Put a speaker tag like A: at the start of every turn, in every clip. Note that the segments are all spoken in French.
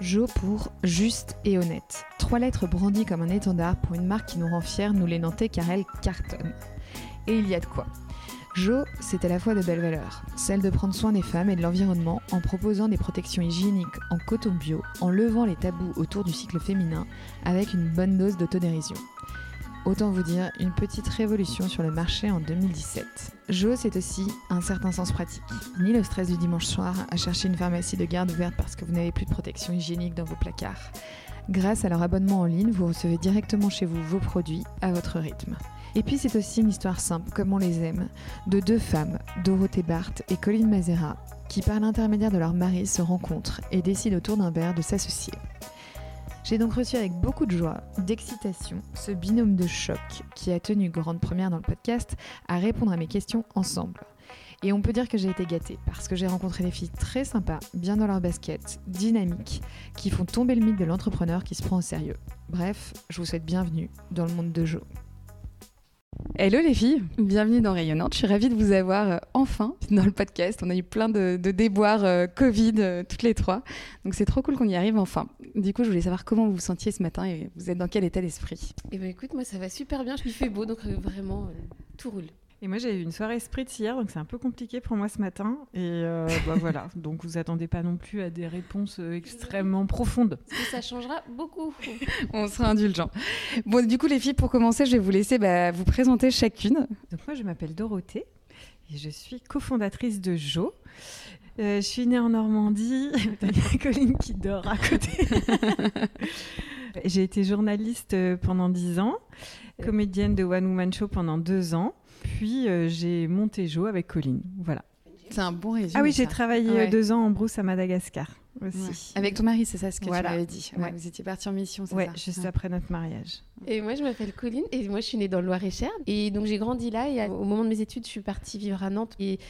A: Jo pour juste et honnête. Trois lettres brandies comme un étendard pour une marque qui nous rend fiers, nous les Nantais, car elle cartonne. Et il y a de quoi. Jo, c'est à la fois de belles valeurs, celle de prendre soin des femmes et de l'environnement en proposant des protections hygiéniques en coton bio, en levant les tabous autour du cycle féminin avec une bonne dose d'autodérision. Autant vous dire une petite révolution sur le marché en 2017. Jo, c'est aussi un certain sens pratique. Ni le stress du dimanche soir à chercher une pharmacie de garde ouverte parce que vous n'avez plus de protection hygiénique dans vos placards. Grâce à leur abonnement en ligne, vous recevez directement chez vous vos produits à votre rythme. Et puis c'est aussi une histoire simple, comme on les aime, de deux femmes, Dorothée Barthes et Colline Mazera, qui par l'intermédiaire de leur mari se rencontrent et décident autour d'un verre de s'associer. J'ai donc reçu avec beaucoup de joie, d'excitation, ce binôme de choc qui a tenu grande première dans le podcast à répondre à mes questions ensemble. Et on peut dire que j'ai été gâtée parce que j'ai rencontré des filles très sympas, bien dans leur basket, dynamiques, qui font tomber le mythe de l'entrepreneur qui se prend au sérieux. Bref, je vous souhaite bienvenue dans le monde de Jo.
B: Hello les filles, bienvenue dans Rayonnante. Je suis ravie de vous avoir euh, enfin dans le podcast. On a eu plein de, déboires euh, Covid euh, toutes les trois. Donc c'est trop cool qu'on y arrive enfin. Du coup, je voulais savoir comment vous vous sentiez ce matin et vous êtes dans quel état d'esprit?
C: Eh ben écoute, moi ça va super bien. Je fait beau, donc vraiment tout roule.
D: Et moi, j'ai eu une soirée Spritz hier, donc c'est un peu compliqué pour moi ce matin. Et euh, bah, voilà, donc vous attendez pas non plus à des réponses euh, extrêmement profondes.
C: ça changera beaucoup.
B: On sera indulgent. Bon, du coup, les filles, pour commencer, je vais vous laisser bah, vous présenter chacune.
D: Donc moi, je m'appelle Dorothée et je suis cofondatrice de Jo. Euh, je suis née en Normandie. T'as Colline qui dort à côté. j'ai été journaliste pendant dix ans, comédienne de One Woman Show pendant deux ans. Puis euh, j'ai monté Jo avec Colline. Voilà.
B: C'est un bon résumé.
D: Ah oui, j'ai travaillé euh, deux ans en brousse à Madagascar aussi.
B: Avec ton mari, c'est ça ce que tu m'avais dit. Vous étiez parti en mission, c'est
D: ça juste après notre mariage.
C: Et moi, je m'appelle Colline et moi, je suis née dans le Loir-et-Cher. Et donc, j'ai grandi là. Et au moment de mes études, je suis partie vivre à Nantes. Et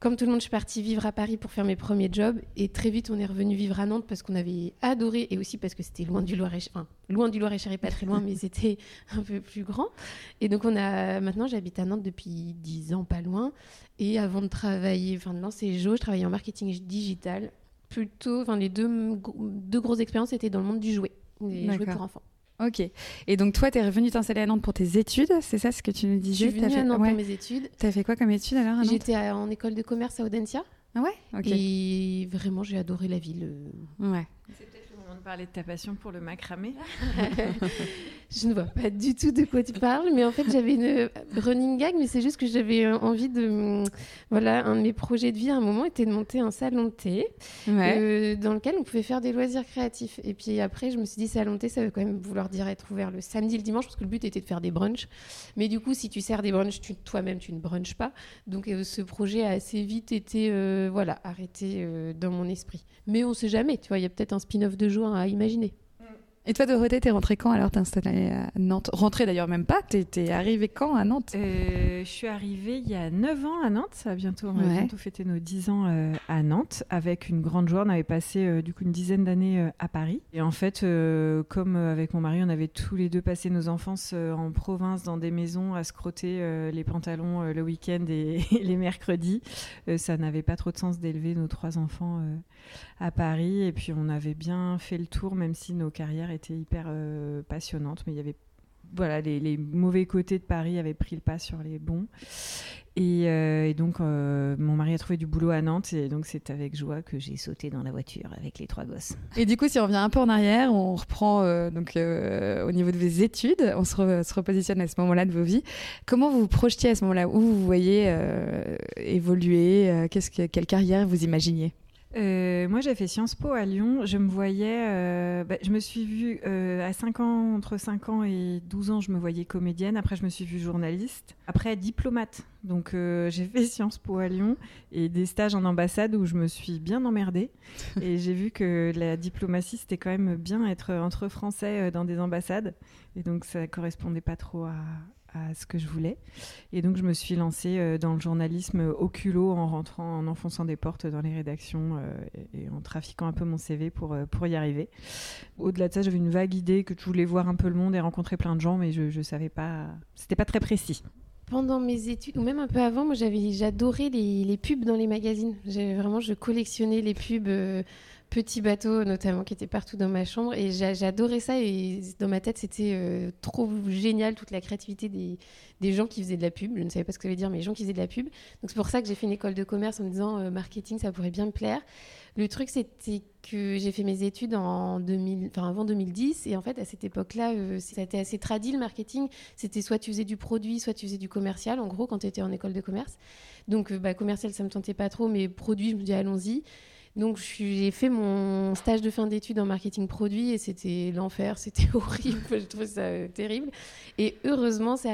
C: comme tout le monde, je suis partie vivre à Paris pour faire mes premiers jobs. Et très vite, on est revenu vivre à Nantes parce qu'on avait adoré et aussi parce que c'était loin du Loir-et-Cher. Enfin, loin du Loir-et-Cher et pas très loin, mais c'était un peu plus grand. Et donc, on a maintenant, j'habite à Nantes depuis 10 ans, pas loin. Et avant de travailler, enfin, de lancer Jo, je travaillais en marketing digital. Plutôt, enfin, les deux, deux grosses expériences étaient dans le monde du jouet, des jouets pour enfants.
B: Ok. Et donc toi, tu es revenue t'installer à Nantes pour tes études, c'est ça ce que tu nous disais
C: Je suis venue à Nantes pour mes études.
B: Tu as fait quoi comme études alors
C: J'étais en école de commerce à Audencia.
B: Ah ouais?
C: Ok. Et vraiment, j'ai adoré la ville.
B: Ouais
D: parler de ta passion pour le macramé.
C: je ne vois pas du tout de quoi tu parles, mais en fait j'avais une running gag, mais c'est juste que j'avais envie de, voilà, un de mes projets de vie à un moment était de monter un salon de thé euh, dans lequel on pouvait faire des loisirs créatifs. Et puis après je me suis dit salon de thé, ça veut quand même vouloir dire être ouvert le samedi, le dimanche, parce que le but était de faire des brunchs. Mais du coup si tu sers des brunchs, toi-même tu ne brunches pas. Donc euh, ce projet a assez vite été, euh, voilà, arrêté dans mon esprit. Mais on sait jamais, tu vois, il y a peut-être un spin-off de jour à imaginer.
B: Et toi, Dorothée, t'es rentrée quand alors T'es installée à Nantes? Rentrée d'ailleurs même pas, t'es arrivée quand à Nantes?
D: Euh, Je suis arrivée il y a 9 ans à Nantes, ça va bientôt, on va bientôt fêter nos 10 ans euh, à Nantes, avec une grande joie. On avait passé euh, du coup une dizaine d'années à Paris. Et en fait, comme avec mon mari, on avait tous les deux passé nos enfances en province, dans des maisons, à scroter les pantalons le week-end et, les mercredis, ça n'avait pas trop de sens d'élever nos trois enfants à Paris. Et puis on avait bien fait le tour, même si nos carrières était hyper euh, passionnante, mais il y avait voilà, les, mauvais côtés de Paris avaient pris le pas sur les bons. Et, euh, donc, euh, mon mari a trouvé du boulot à Nantes, et donc c'est avec joie que j'ai sauté dans la voiture avec les trois gosses.
B: Et du coup, si on revient un peu en arrière, on reprend donc au niveau de vos études, on se, repositionne à ce moment-là de vos vies. Comment vous vous projetiez à ce moment-là? Où vous voyez évoluer? Que, Quelle carrière vous imaginiez?
D: Euh, moi, j'ai fait Sciences Po à Lyon. Je me voyais, euh, bah, je me suis vue euh, à 5 ans, entre 5 ans et 12 ans, je me voyais comédienne. Après, je me suis vue journaliste. Après, diplomate. Donc, j'ai fait Sciences Po à Lyon et des stages en ambassade où je me suis bien emmerdée. et j'ai vu que la diplomatie, c'était quand même bien être entre Français dans des ambassades. Et donc, ça correspondait pas trop à, à ce que je voulais. Et donc, je me suis lancée euh, dans le journalisme au culot en rentrant, en enfonçant des portes dans les rédactions euh, et, en trafiquant un peu mon CV pour, euh, pour y arriver. Au-delà de ça, j'avais une vague idée que je voulais voir un peu le monde et rencontrer plein de gens, mais je ne savais pas. C'était pas très précis.
C: Pendant mes études, ou même un peu avant, moi j'adorais les, les, pubs dans les magazines. Vraiment, je collectionnais les pubs petits bateaux notamment qui étaient partout dans ma chambre. Et j'adorais ça. Et dans ma tête c'était euh, trop génial toute la créativité des, gens qui faisaient de la pub. Je ne savais pas ce que ça veut dire mais les gens qui faisaient de la pub. Donc c'est pour ça que j'ai fait une école de commerce en me disant euh, marketing ça pourrait bien me plaire. Le truc c'était que j'ai fait mes études en 2000 enfin avant 2010 et en fait à cette époque là euh, été assez tradit le marketing. C'était soit tu faisais du produit soit tu faisais du commercial en gros quand tu étais en école de commerce. Donc bah, commercial ça me tentait pas trop mais produit je me dis allons-y donc j'ai fait mon stage de fin d'études en marketing produit et c'était l'enfer, c'était horrible, je trouve ça euh, terrible. Et heureusement, c'est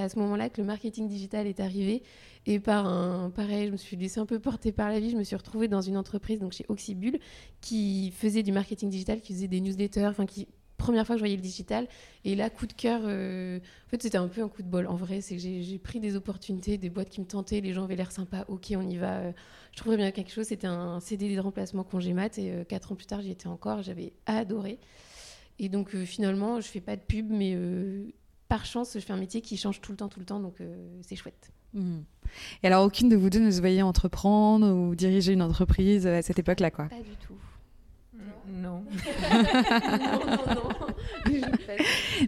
C: à ce moment-là que le marketing digital est arrivé. Et par un, pareil, je me suis laissée un peu porter par la vie. Je me suis retrouvée dans une entreprise, donc chez Oxybul, qui faisait du marketing digital, qui faisait des newsletters, enfin qui première fois que je voyais le digital. Et là, coup de cœur, euh, en fait, c'était un peu un coup de bol. En vrai, c'est que j'ai pris des opportunités, des boîtes qui me tentaient, les gens avaient l'air sympas. Ok, on y va. Euh, je trouverais bien quelque chose. C'était un CD de remplacement congé mat. Et euh, quatre ans plus tard, j'y étais encore. J'avais adoré. Et donc, finalement, je fais pas de pub, mais par chance, je fais un métier qui change tout le temps, tout le temps. Donc, c'est chouette.
B: Mmh. Et alors, aucune de vous deux ne se voyait entreprendre ou diriger une entreprise à cette époque-là, quoi?
C: Pas du tout.
D: Non.
C: non, non, non.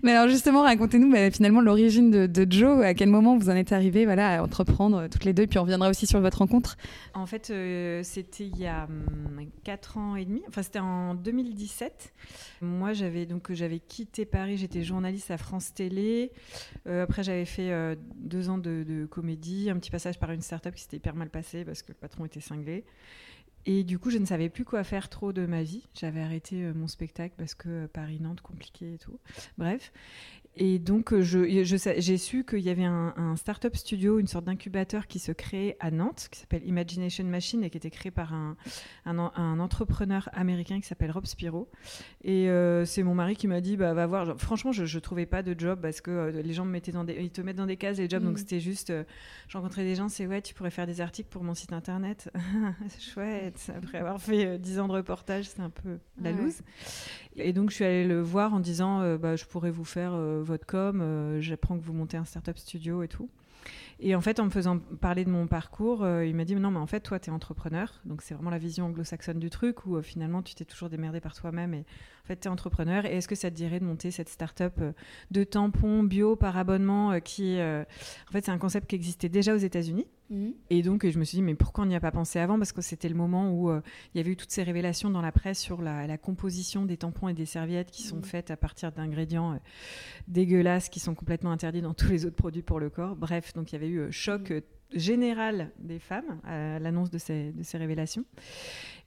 B: Mais alors justement, racontez-nous bah, finalement l'origine de, Joe. À quel moment vous en êtes arrivé voilà, à entreprendre euh, toutes les deux, puis on reviendra aussi sur votre rencontre.
D: En fait, euh, c'était il y a 4 hum, ans et demi. Enfin, c'était en 2017. Moi, j'avais donc j'avais quitté Paris. J'étais journaliste à France Télé. Euh, après, j'avais fait deux ans de, de, comédie, un petit passage par une start-up qui s'était hyper mal passé parce que le patron était cinglé. Et du coup, je ne savais plus quoi faire trop de ma vie. J'avais arrêté euh, mon spectacle parce que euh, Paris-Nantes, compliqué et tout. Bref. Et donc, euh, j'ai je, su qu'il y avait un, un start-up studio, une sorte d'incubateur qui se créait à Nantes, qui s'appelle Imagination Machine et qui était créé par un, un, entrepreneur américain qui s'appelle Rob Spiro. Et euh, c'est mon mari qui m'a dit bah, va voir. franchement, je ne trouvais pas de job parce que euh, les gens me mettaient dans des, ils te mettent dans des cases, les jobs. Donc, mm. c'était juste. je rencontrais des gens, c'est ouais, tu pourrais faire des articles pour mon site internet. Chouette. Après avoir fait 10 ans de reportage, c'est un peu la loose. Et donc, je suis allée le voir en disant bah, je pourrais vous faire votre com, euh, j'apprends que vous montez un startup studio et tout. Et en fait, en me faisant parler de mon parcours, euh, il m'a dit non, mais en fait, toi, tu es entrepreneur. Donc, c'est vraiment la vision anglo-saxonne du truc où euh, finalement, tu t'es toujours démerdé par toi-même et en fait, tu es entrepreneur. Et est-ce que ça te dirait de monter cette start-up de tampons bio par abonnement qui, en fait, c'est un concept qui existait déjà aux États-Unis Mhm. Et donc, je me suis dit, mais pourquoi on n'y a pas pensé avant? Parce que c'était le moment où euh, il y avait eu toutes ces révélations dans la presse sur la, composition des tampons et des serviettes qui sont mhm. faites à partir d'ingrédients euh, dégueulasses qui sont complètement interdits dans tous les autres produits pour le corps. Bref, donc il y avait eu euh, choc mhm. général des femmes à l'annonce de ces, de ces révélations.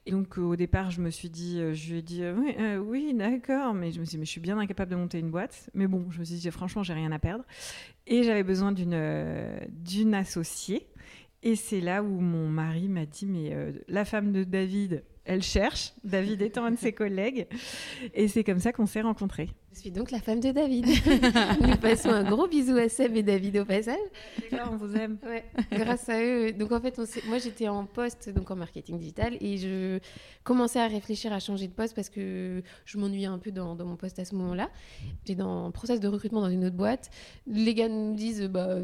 D: Et donc au départ, je me suis dit, je lui ai dit oui, oui d'accord, mais je me suis dit, mais je suis bien incapable de monter une boîte. Mais bon, je me suis dit, franchement, j'ai rien à perdre. Et j'avais besoin d'une d'une associée. Et c'est là où mon mari m'a dit, mais euh, la femme de David, elle cherche, David étant un de ses collègues. Et c'est comme ça qu'on s'est rencontrés.
C: Je suis donc la femme de David. Nous passons un gros bisou à Seb et David au passage.
D: on vous aime.
C: Ouais, grâce à eux. Donc en fait, moi j'étais en poste, donc en marketing digital, et je commençais à réfléchir à changer de poste parce que je m'ennuyais un peu dans, mon poste à ce moment-là. J'étais dans un process de recrutement dans une autre boîte. Les gars nous disent, bah,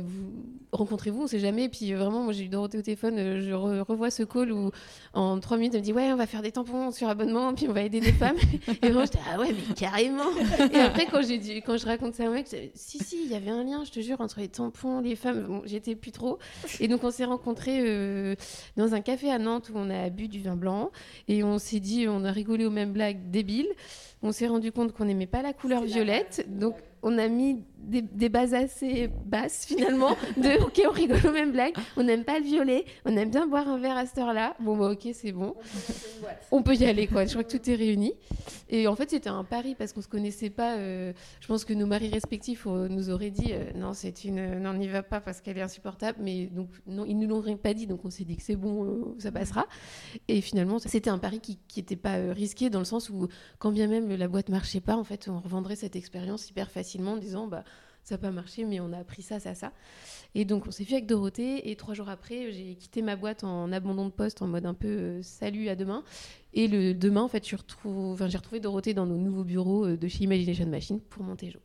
C: rencontrez-vous, on sait jamais. Puis vraiment, moi j'ai eu Dorothée au téléphone, je revois ce call où en trois minutes, elle me dit, ouais, on va faire des tampons sur abonnement, puis on va aider des femmes. et moi j'étais, ah ouais, mais carrément après, quand, j'ai quand je raconte ça un mec, si, si, il y avait un lien, je te jure, entre les tampons, les femmes. j'étais plus trop. Et donc, on s'est rencontrés euh, dans un café à Nantes où on a bu du vin blanc. Et on s'est dit, on a rigolé aux mêmes blagues débiles. On s'est rendu compte qu'on n'aimait pas la couleur violette. Donc, on a mis des, bases assez basses finalement. De ok, on rigole aux mêmes blagues. On n'aime pas le violet. On aime bien boire un verre à cette heure-là. Bon, bah ok, c'est bon. On peut y aller quoi. Je crois que tout est réuni. Et en fait, c'était un pari parce qu'on se connaissait pas. Euh, je pense que nos maris respectifs euh, nous auraient dit euh, non, c'est une, non, n'y va pas parce qu'elle est insupportable. Mais donc non, ils nous l'ont pas dit. Donc on s'est dit que c'est bon, ça passera. Et finalement, c'était un pari qui n'était pas risqué dans le sens où quand bien même la boîte marchait pas, en fait, on revendrait cette expérience hyper facilement en disant bah ça n'a pas marché, mais on a appris ça, ça, ça. Et donc, on s'est vu avec Dorothée. Et trois jours après, j'ai quitté ma boîte en abandon de poste, en mode un peu euh, salut à demain. Et le demain, en fait, j'ai retrouvé Dorothée dans nos nouveaux bureaux euh, de chez Imagination Machine pour monter Jo.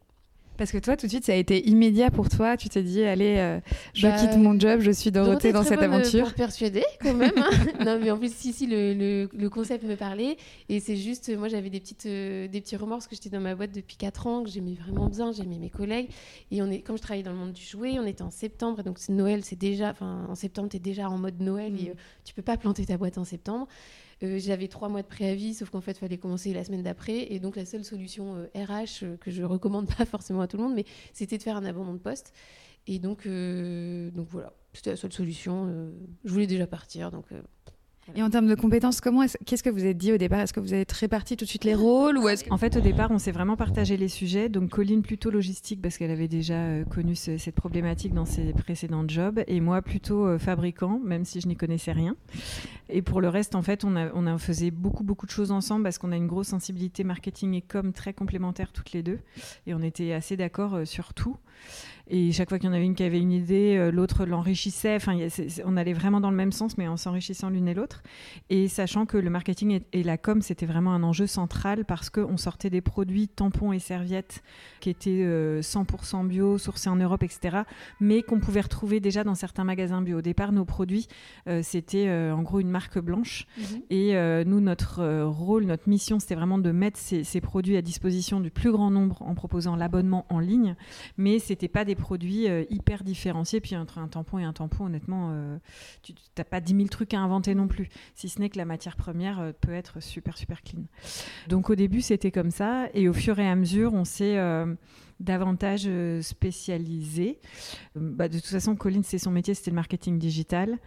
A: Parce que toi, tout de suite, ça a été immédiat pour toi. Tu t'es dit, allez, euh, je bah, quitte mon job, je suis Dorothée, dans cette aventure.
C: Pour persuader, quand même. Hein. non, mais en plus, si, si, le, le, concept me parlait. Et c'est juste, moi, j'avais des, petites, euh, des petits remords parce que j'étais dans ma boîte depuis 4 ans, que j'aimais vraiment bien, j'aimais mes collègues. Et on est, comme je travaillais dans le monde du jouet, on était en septembre. Et donc, Noël, c'est déjà, enfin, en septembre, tu es déjà en mode Noël et mm. euh, tu peux pas planter ta boîte en septembre. Euh, j'avais trois mois de préavis, sauf qu'en fait, il fallait commencer la semaine d'après. Et donc, la seule solution RH, euh, euh, que je recommande pas forcément à tout le monde, mais c'était de faire un abandon de poste. Et donc, donc voilà, c'était la seule solution. je voulais déjà partir, donc
A: et en termes de compétences, comment qu'est-ce que vous avez dit au départ? Est-ce que vous avez réparti tout de suite les rôles ou est
D: En fait, au départ, on s'est vraiment partagé les sujets? Donc, Colline plutôt logistique parce qu'elle avait déjà euh, connu cette problématique dans ses précédents jobs, et moi plutôt euh, fabricant, même si je n'y connaissais rien. Et pour le reste, en fait, on a, on a faisait beaucoup beaucoup de choses ensemble parce qu'on a une grosse sensibilité marketing et com très complémentaires toutes les deux, et on était assez d'accord euh, sur tout. Et chaque fois qu'il y en avait une qui avait une idée, euh, l'autre l'enrichissait. Enfin, on allait vraiment dans le même sens, mais en s'enrichissant l'une et l'autre. Et sachant que le marketing et, la com, c'était vraiment un enjeu central parce qu'on sortait des produits tampons et serviettes qui étaient 100% euh, bio, sourcés en Europe, etc., mais qu'on pouvait retrouver déjà dans certains magasins bio. Au départ, nos produits, euh, c'était en gros une marque blanche. Mhm. Et nous, notre rôle, notre mission, c'était vraiment de mettre ces, ces produits à disposition du plus grand nombre en proposant l'abonnement en ligne. Mais c'était pas des produits euh, hyper différenciés. Puis entre un tampon et un tampon, honnêtement, euh, tu n'as pas 10 000 trucs à inventer non plus. Si ce n'est que la matière première euh, peut être super, super clean. Donc au début, c'était comme ça. Et au fur et à mesure, on s'est davantage spécialisé. Bah, de toute façon, Colline, c'est son métier, c'était le marketing digital.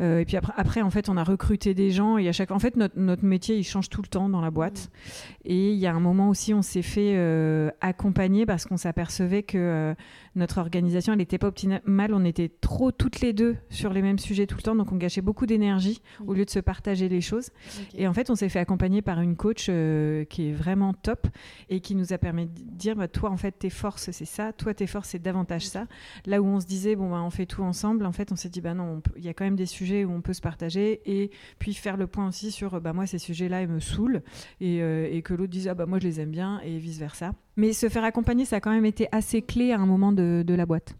D: Euh, et puis après, après, en fait, on a recruté des gens et à chaque, en fait, notre, notre métier, il change tout le temps dans la boîte. Mmh. Et il y a un moment aussi, on s'est fait euh, accompagner parce qu'on s'apercevait que euh, notre organisation, elle n'était pas optimale. On était trop toutes les deux sur les mêmes sujets tout le temps, donc on gâchait beaucoup d'énergie mmh. au lieu de se partager les choses. Et en fait, on s'est fait accompagner par une coach qui est vraiment top et qui nous a permis de dire, bah, toi, en fait, tes forces, c'est ça. Toi, tes forces, c'est davantage ça. Là où on se disait, bon, bah, on fait tout ensemble, en fait, on s'est dit, bah non, il y a quand même des sujets où on peut se partager et puis faire le point aussi sur bah, moi ces sujets-là ils me saoulent et, euh, et que l'autre dise ah, bah moi je les aime bien et vice versa. Mais se faire accompagner ça a quand même été assez clé à un moment de, de la boîte.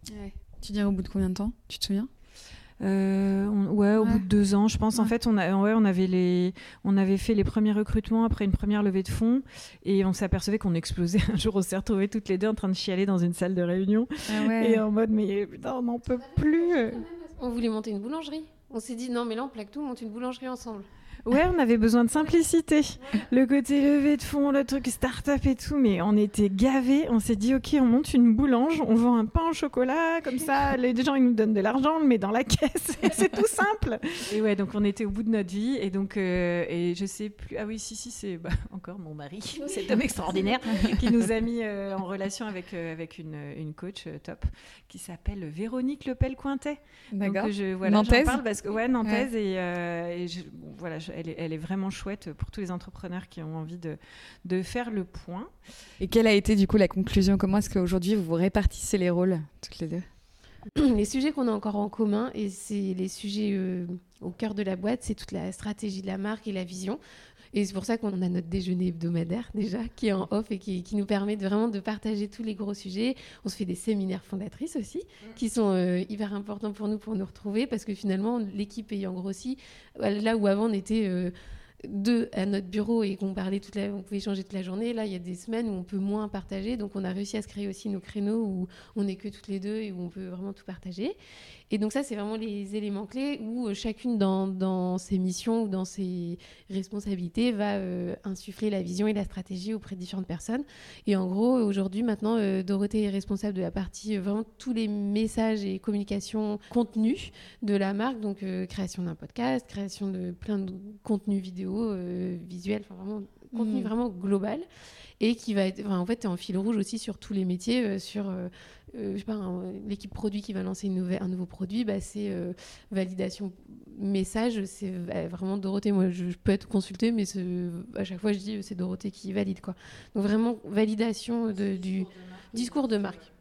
A: Tu dirais au bout de combien de temps? Tu te souviens?
D: Euh, ouais, au bout de deux ans, je pense. En fait, on, a, ouais, on, avait les, on avait fait les premiers recrutements après une première levée de fonds et on s'apercevait qu'on explosait. Un jour, on s'est retrouvés toutes les deux en train de chialer dans une salle de réunion ah et en mode, mais putain, on n'en peut plus.
C: On voulait monter une boulangerie. On s'est dit, non, mais là, on plaque tout, on monte une boulangerie ensemble.
D: Ouais, on avait besoin de simplicité. Le côté levé de fond, le truc start-up et tout, mais on était gavés. On s'est dit, ok, on monte une boulange, on vend un pain au chocolat, comme ça, les gens ils nous donnent de l'argent, on le met dans la caisse, c'est tout simple. Et ouais, donc on était au bout de notre vie, et donc, euh, et je sais plus, ah oui, si, si, c'est bah, encore mon mari, cet homme extraordinaire, qui nous a mis euh, en relation avec, euh, avec une, une coach top qui s'appelle Véronique Lepel-Cointet.
A: D'accord.
D: Voilà, Nantaise. Parle parce que, ouais, Nantaise, et, et je, voilà, je, elle est, vraiment chouette pour tous les entrepreneurs qui ont envie de, de faire le point.
A: Et quelle a été du coup la conclusion? Comment est-ce qu'aujourd'hui vous vous répartissez les rôles toutes les deux?
C: Les sujets qu'on a encore en commun, et c'est les sujets euh, au cœur de la boîte, c'est toute la stratégie de la marque et la vision. Et c'est pour ça qu'on a notre déjeuner hebdomadaire déjà, qui est en off et qui, nous permet de vraiment de partager tous les gros sujets. On se fait des séminaires fondatrices aussi, qui sont euh, hyper importants pour nous pour nous retrouver, parce que finalement, l'équipe ayant grossi, là où avant on était... Euh, deux à notre bureau et qu'on parlait toute la, on pouvait échanger toute la journée. Là, il y a des semaines où on peut moins partager, donc on a réussi à se créer aussi nos créneaux où on n'est que toutes les deux et où on peut vraiment tout partager. Et donc ça, c'est vraiment les éléments clés où euh, chacune dans, ses missions ou dans ses responsabilités va euh, insuffler la vision et la stratégie auprès de différentes personnes. Et en gros, aujourd'hui, maintenant, Dorothée est responsable de la partie vraiment tous les messages et communications contenus de la marque, donc création d'un podcast, création de plein de contenus vidéo, visuels, enfin vraiment contenu mmh. vraiment global et qui va être, en fait, es en fil rouge aussi sur tous les métiers, euh, sur euh, euh, je sais pas, l'équipe produit qui va lancer une nouvelle, un nouveau produit, bah, c'est validation message, c'est vraiment Dorothée. Moi, je, peux être consultée, mais à chaque fois, je dis c'est Dorothée qui valide. Quoi. Donc, vraiment, validation de, du discours de marque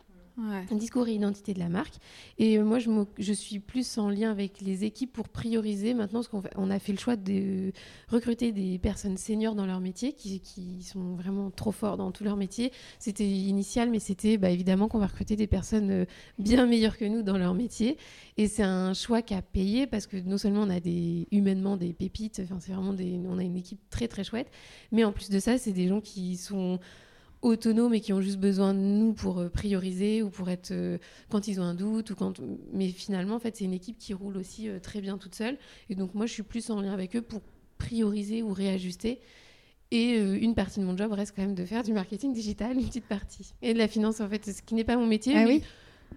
C: un discours et identité de la marque. Et euh, moi, je, je, suis plus en lien avec les équipes pour prioriser maintenant, parce qu'on on a fait le choix de recruter des personnes seniors dans leur métier, qui, qui sont vraiment trop forts dans tout leur métier. C'était initial, mais c'était bah, évidemment qu'on va recruter des personnes euh, bien meilleures que nous dans leur métier. Et c'est un choix qui a payé, parce que non seulement on a des, humainement des pépites, c'est vraiment des, on a une équipe très très chouette, mais en plus de ça, c'est des gens qui sont autonomes et qui ont juste besoin de nous pour euh, prioriser ou pour être euh, quand ils ont un doute ou quand mais finalement en fait c'est une équipe qui roule aussi euh, très bien toute seule. Et donc moi je suis plus en lien avec eux pour prioriser ou réajuster. Et une partie de mon job reste quand même de faire du marketing digital une petite partie. Et de la finance en fait ce qui n'est pas mon métier
A: ah oui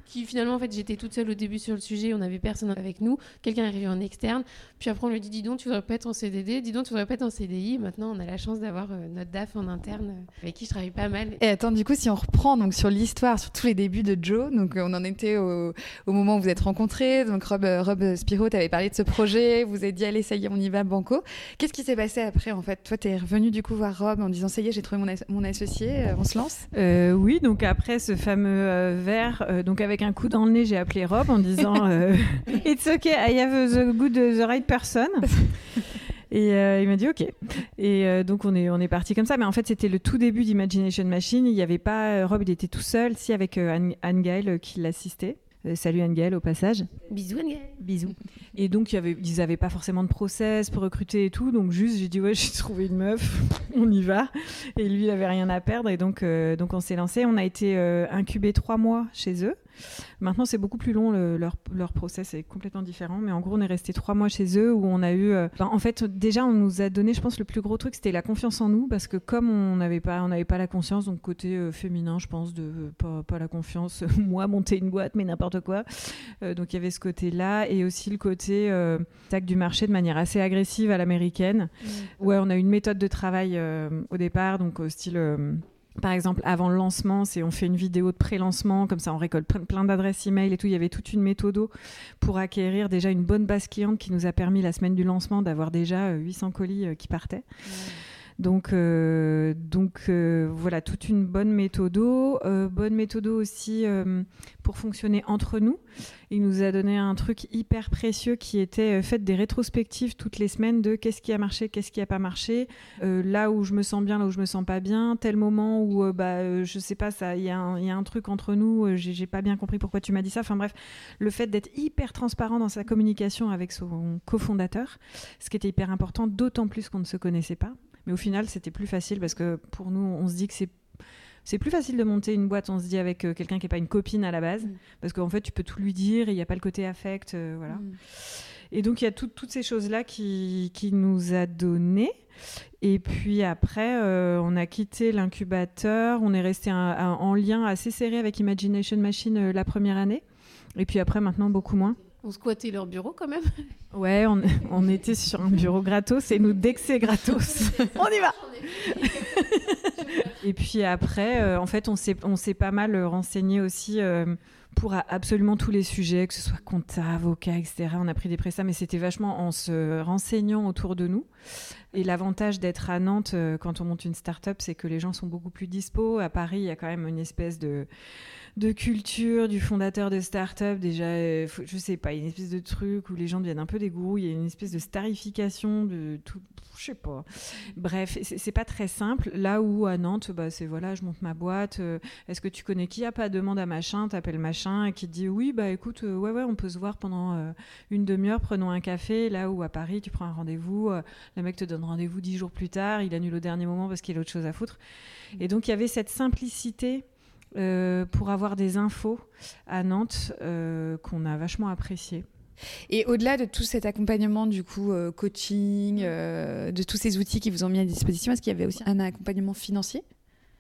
C: qui finalement en fait j'étais toute seule au début sur le sujet on n'avait personne avec nous quelqu'un est arrivé en externe puis après on lui dit dis donc tu voudrais pas être en CDD dis donc tu voudrais pas être en CDI maintenant on a la chance d'avoir euh, notre DAF en interne euh, avec qui je travaille pas mal.
A: Et attends du coup si on reprend donc sur l'histoire sur tous les débuts de Joe donc euh, on en était au, moment où vous êtes rencontrés donc Rob, Rob Spiro t'avais parlé de ce projet vous avez dit allez ça y est on y va banco. Qu'est-ce qui s'est passé après en fait? Toi t'es revenu du coup voir Rob en disant ça y est j'ai trouvé mon, mon associé on se lance?
D: Oui donc après ce fameux verre donc avec un coup dans le nez, j'ai appelé Rob en disant euh, It's okay, I have the good, the right person. Et euh, il m'a dit OK. Et euh, donc on est on est parti comme ça. Mais en fait c'était le tout début d'Imagination Machine. Il n'y avait pas Rob, il était tout seul, si avec Anne, Anne qui l'assistait. salut Anne au passage.
C: Bisous Anne
D: Bisous. Et donc y avait, ils n'avaient pas forcément de process pour recruter et tout. Donc juste j'ai dit ouais j'ai trouvé une meuf, on y va. Et lui il avait rien à perdre et donc donc on s'est lancé. On a été incubé trois mois chez eux. Maintenant, c'est beaucoup plus long, leur, leur process est complètement différent. Mais en gros, on est resté trois mois chez eux où on a eu. Euh, en fait, déjà, on nous a donné, je pense, le plus gros truc, c'était la confiance en nous. Parce que comme on n'avait pas, on pas la conscience, donc côté euh, féminin, je pense, de pas, pas la confiance, moi, monter une boîte, mais n'importe quoi. Euh, donc il y avait ce côté-là. Et aussi le côté tac du marché de manière assez agressive à l'américaine. Mmh. Ouais, on a une méthode de travail au départ, donc au style par exemple, avant le lancement, c'est on fait une vidéo de pré-lancement, comme ça on récolte plein d'adresses email et tout. Il y avait toute une méthode pour acquérir déjà une bonne base cliente qui nous a permis la semaine du lancement d'avoir déjà 800 euh, colis euh, qui partaient. Donc, euh, donc voilà, toute une bonne méthode. bonne méthode aussi pour fonctionner entre nous. Il nous a donné un truc hyper précieux qui était euh, fait des rétrospectives toutes les semaines de qu'est-ce qui a marché, qu'est-ce qui a pas marché, euh, là où je me sens bien, là où je me sens pas bien, tel moment où euh, bah je sais pas il y, a un truc entre nous, j'ai pas bien compris pourquoi tu m'as dit ça. Enfin bref, le fait d'être hyper transparent dans sa communication avec son cofondateur, ce qui était hyper important, d'autant plus qu'on ne se connaissait pas. Mais au final, c'était plus facile parce que pour nous, on se dit que c'est c'est plus facile de monter une boîte, on se dit, avec euh, quelqu'un qui n'est pas une copine à la base, mm. parce qu'en fait, tu peux tout lui dire, il n'y a pas le côté affect, euh, voilà. Mm. Et donc, il y a toutes ces choses-là qui, qui, nous a donné. Et puis après, euh, on a quitté l'incubateur, on est resté en lien assez serré avec Imagination Machine la première année. Et puis après, maintenant, beaucoup moins.
C: On squattait leur bureau quand même
D: Ouais, on, on était sur un bureau gratos et nous, dès que c'est gratos, on y va Et puis après, euh, en fait, on s'est pas mal renseigné aussi euh, pour absolument tous les sujets, que ce soit compta, avocat, etc. On a pris des prestats, mais c'était vachement en se renseignant autour de nous. Et l'avantage d'être à Nantes euh, quand on monte une start-up, c'est que les gens sont beaucoup plus dispo. À Paris, il y a quand même une espèce de de culture du fondateur de start-up. Déjà, euh, je sais pas, une espèce de truc où les gens deviennent un peu des gourous. Il y a une espèce de starification de tout. Je sais pas. Bref, c'est pas très simple. Là où à Nantes, bah, c'est voilà, je monte ma boîte. Euh, est-ce que tu connais qui? A pas demande à machin, t'appelles machin et qui te dit oui, bah écoute, euh, ouais, ouais, on peut se voir pendant une demi-heure, prenons un café. Là où à Paris, tu prends un rendez-vous, le mec te donne rendez-vous dix jours plus tard, il annule au dernier moment parce qu'il a autre chose à foutre. Et donc il y avait cette simplicité pour avoir des infos à Nantes qu'on a vachement apprécié.
B: Et au-delà de tout cet accompagnement, du coup, coaching, de tous ces outils qui vous ont mis à disposition, est-ce qu'il y avait aussi un accompagnement financier?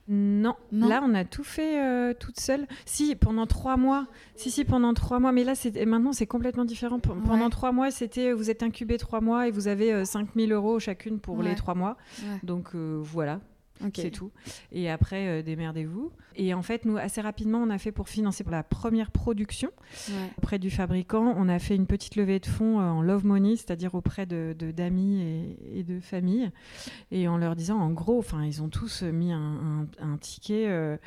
D: Non. là on a tout fait euh, toute seule. Si pendant trois mois, si si pendant trois mois, mais là c'est maintenant c'est complètement différent. Pendant trois mois c'était vous êtes incubé trois mois et vous avez 5000 euh, euros chacune pour les trois mois. Donc euh, voilà, c'est tout. Et après, euh, démerdez-vous. Et en fait, nous, assez rapidement, on a fait pour financer pour la première production auprès du fabricant. On a fait une petite levée de fonds euh, en love money, c'est-à-dire auprès de, d'amis et, de familles. Et en leur disant, en gros, enfin, ils ont tous mis un, ticket euh,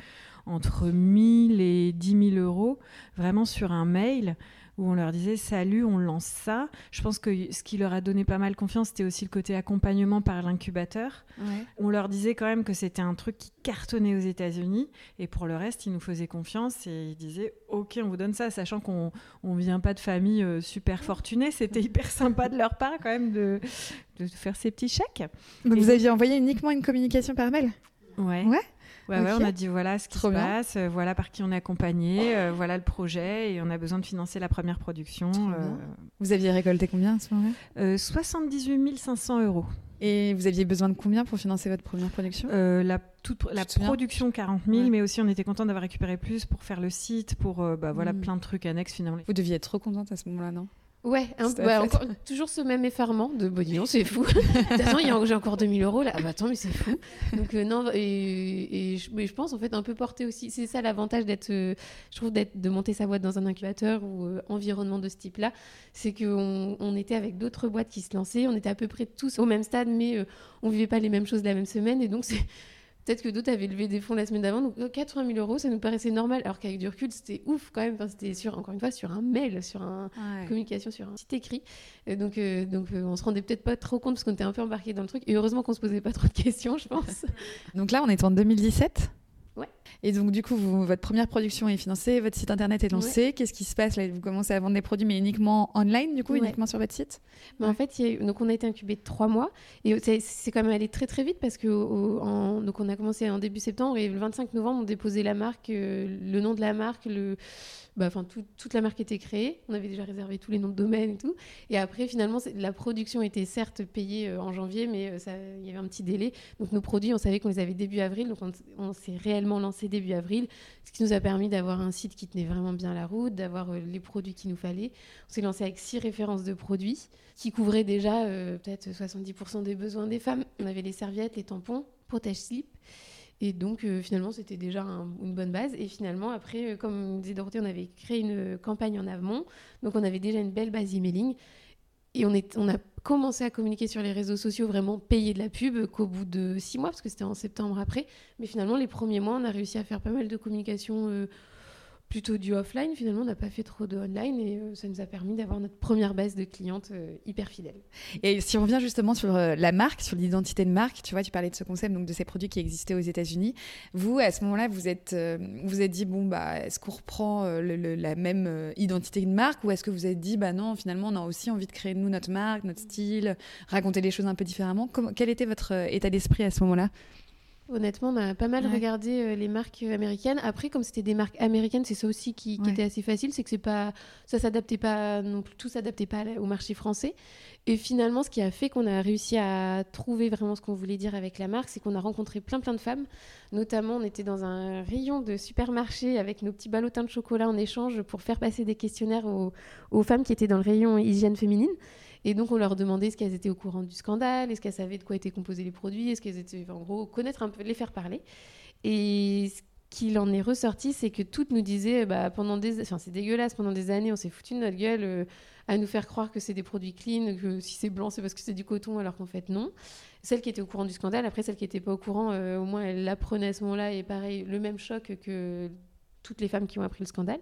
D: entre 1000 et 10 000 euros, vraiment sur un mail où on leur disait salut, on lance ça. Je pense que ce qui leur a donné pas mal confiance, c'était aussi le côté accompagnement par l'incubateur. On leur disait quand même que c'était un truc qui cartonnait aux États-Unis et pour le reste, ils nous faisaient confiance et ils disaient ok, on vous donne ça, sachant qu'on on vient pas de famille euh, super fortunée. C'était hyper sympa de leur part quand même de, de faire ces petits chèques.
B: Donc vous aviez envoyé uniquement une communication par mail?
D: Ouais.
B: Ouais.
D: Ouais, on a dit voilà ce qui se passe, euh, voilà par qui on est accompagné, euh, voilà le projet et on a besoin de financer la première production. Euh.
B: Vous aviez récolté combien à ce moment-là?
D: 78 500 euros.
B: Et vous aviez besoin de combien pour financer votre première production?
D: La, toute, la production 40 000, mais aussi on était content d'avoir récupéré plus pour faire le site, pour bah, voilà, mm. plein de trucs annexes finalement.
B: Vous deviez être trop contente à ce moment-là, non?
C: Ouais, encore, toujours ce même effarement de bon, c'est fou. Attends, j'ai encore 2000 euros là. Ah bah attends, mais c'est fou. Donc, euh, non, et, je, mais je pense en fait un peu porter aussi. C'est ça l'avantage d'être, euh, je trouve, d'être, de monter sa boîte dans un incubateur ou euh, environnement de ce type-là. C'est qu'on on était avec d'autres boîtes qui se lançaient. On était à peu près tous au même stade, mais on vivait pas les mêmes choses la même semaine. Et donc, c'est Peut-être que d'autres avaient levé des fonds la semaine d'avant, donc 80 000 euros, ça nous paraissait normal, alors qu'avec du recul, c'était ouf quand même. Enfin, c'était sur, encore une fois, sur un mail, sur une communication, sur un site écrit. donc, euh, donc euh, on se rendait peut-être pas trop compte parce qu'on était un peu embarqué dans le truc. Et heureusement qu'on se posait pas trop de questions, je pense.
B: donc là, on est en 2017
C: Ouais.
B: Et donc, du coup, votre première production est financée, votre site internet est lancé. Qu'est-ce qui se passe là? Vous commencez à vendre des produits, mais uniquement online, du coup, uniquement sur votre site?
C: Mais En fait, donc on a été incubé trois mois. Et c'est quand même allé très, très vite parce que donc on a commencé en début septembre et le 25 novembre, on déposait la marque, euh, le nom de la marque, le bah, enfin toute la marque était créée. On avait déjà réservé tous les noms de domaines et tout. Et après, finalement, la production était certes payée euh, en janvier, mais euh, il y avait un petit délai. Donc nos produits, on savait qu'on les avait début avril. Donc on, s'est réellement lancé début avril, ce qui nous a permis d'avoir un site qui tenait vraiment bien la route, d'avoir euh, les produits qu'il nous fallait. On s'est lancé avec six références de produits qui couvraient déjà peut-être 70% des besoins des femmes. On avait les serviettes, les tampons, protège slip. Et donc, euh, finalement, c'était déjà une bonne base. Et finalement, après, euh, comme disait Dorothée, on avait créé une campagne en amont. Donc, on avait déjà une belle base emailing. Et on, est, on a commencé à communiquer sur les réseaux sociaux, vraiment payer de la pub qu'au bout de six mois, parce que c'était en septembre après. Mais finalement, les premiers mois, on a réussi à faire pas mal de communication. Euh, plutôt du offline. Finalement, on n'a pas fait trop de online et euh, ça nous a permis d'avoir notre première base de clientes euh, hyper fidèles.
B: Et si on revient justement sur euh, la marque, sur l'identité de marque, tu vois, tu parlais de ce concept, donc de ces produits qui existaient aux États-Unis. Vous, à ce moment-là, vous êtes, vous êtes dit bon bah, est-ce qu'on reprend la même identité de marque ou est-ce que vous êtes dit bah non, finalement, on a aussi envie de créer nous notre marque, notre style, raconter les choses un peu différemment? quel était votre état d'esprit à ce moment-là?
C: Honnêtement, on a pas mal regardé euh, les marques américaines. Après, comme c'était des marques américaines, c'est ça aussi qui, était assez facile, c'est que c'est pas, ça s'adaptait pas non plus, tout s'adaptait pas au marché français. Et finalement, ce qui a fait qu'on a réussi à trouver vraiment ce qu'on voulait dire avec la marque, c'est qu'on a rencontré plein plein de femmes. Notamment, on était dans un rayon de supermarché avec nos petits ballotins de chocolat en échange pour faire passer des questionnaires aux, aux femmes qui étaient dans le rayon hygiène féminine. Et donc, on leur demandait est-ce qu'elles étaient au courant du scandale, est-ce qu'elles savaient de quoi étaient composés les produits, est-ce qu'elles étaient, en gros, connaître un peu, les faire parler. Et ce qu'il en est ressorti, c'est que toutes nous disaient, bah, pendant des, enfin, c'est dégueulasse, pendant des années, on s'est foutu de notre gueule euh, à nous faire croire que c'est des produits clean, que si c'est blanc, c'est parce que c'est du coton, alors qu'en fait, non. Celle qui était au courant du scandale, après, celle qui n'était pas au courant, euh, au moins, elle l'apprenait à ce moment-là, et pareil, le même choc que toutes les femmes qui ont appris le scandale.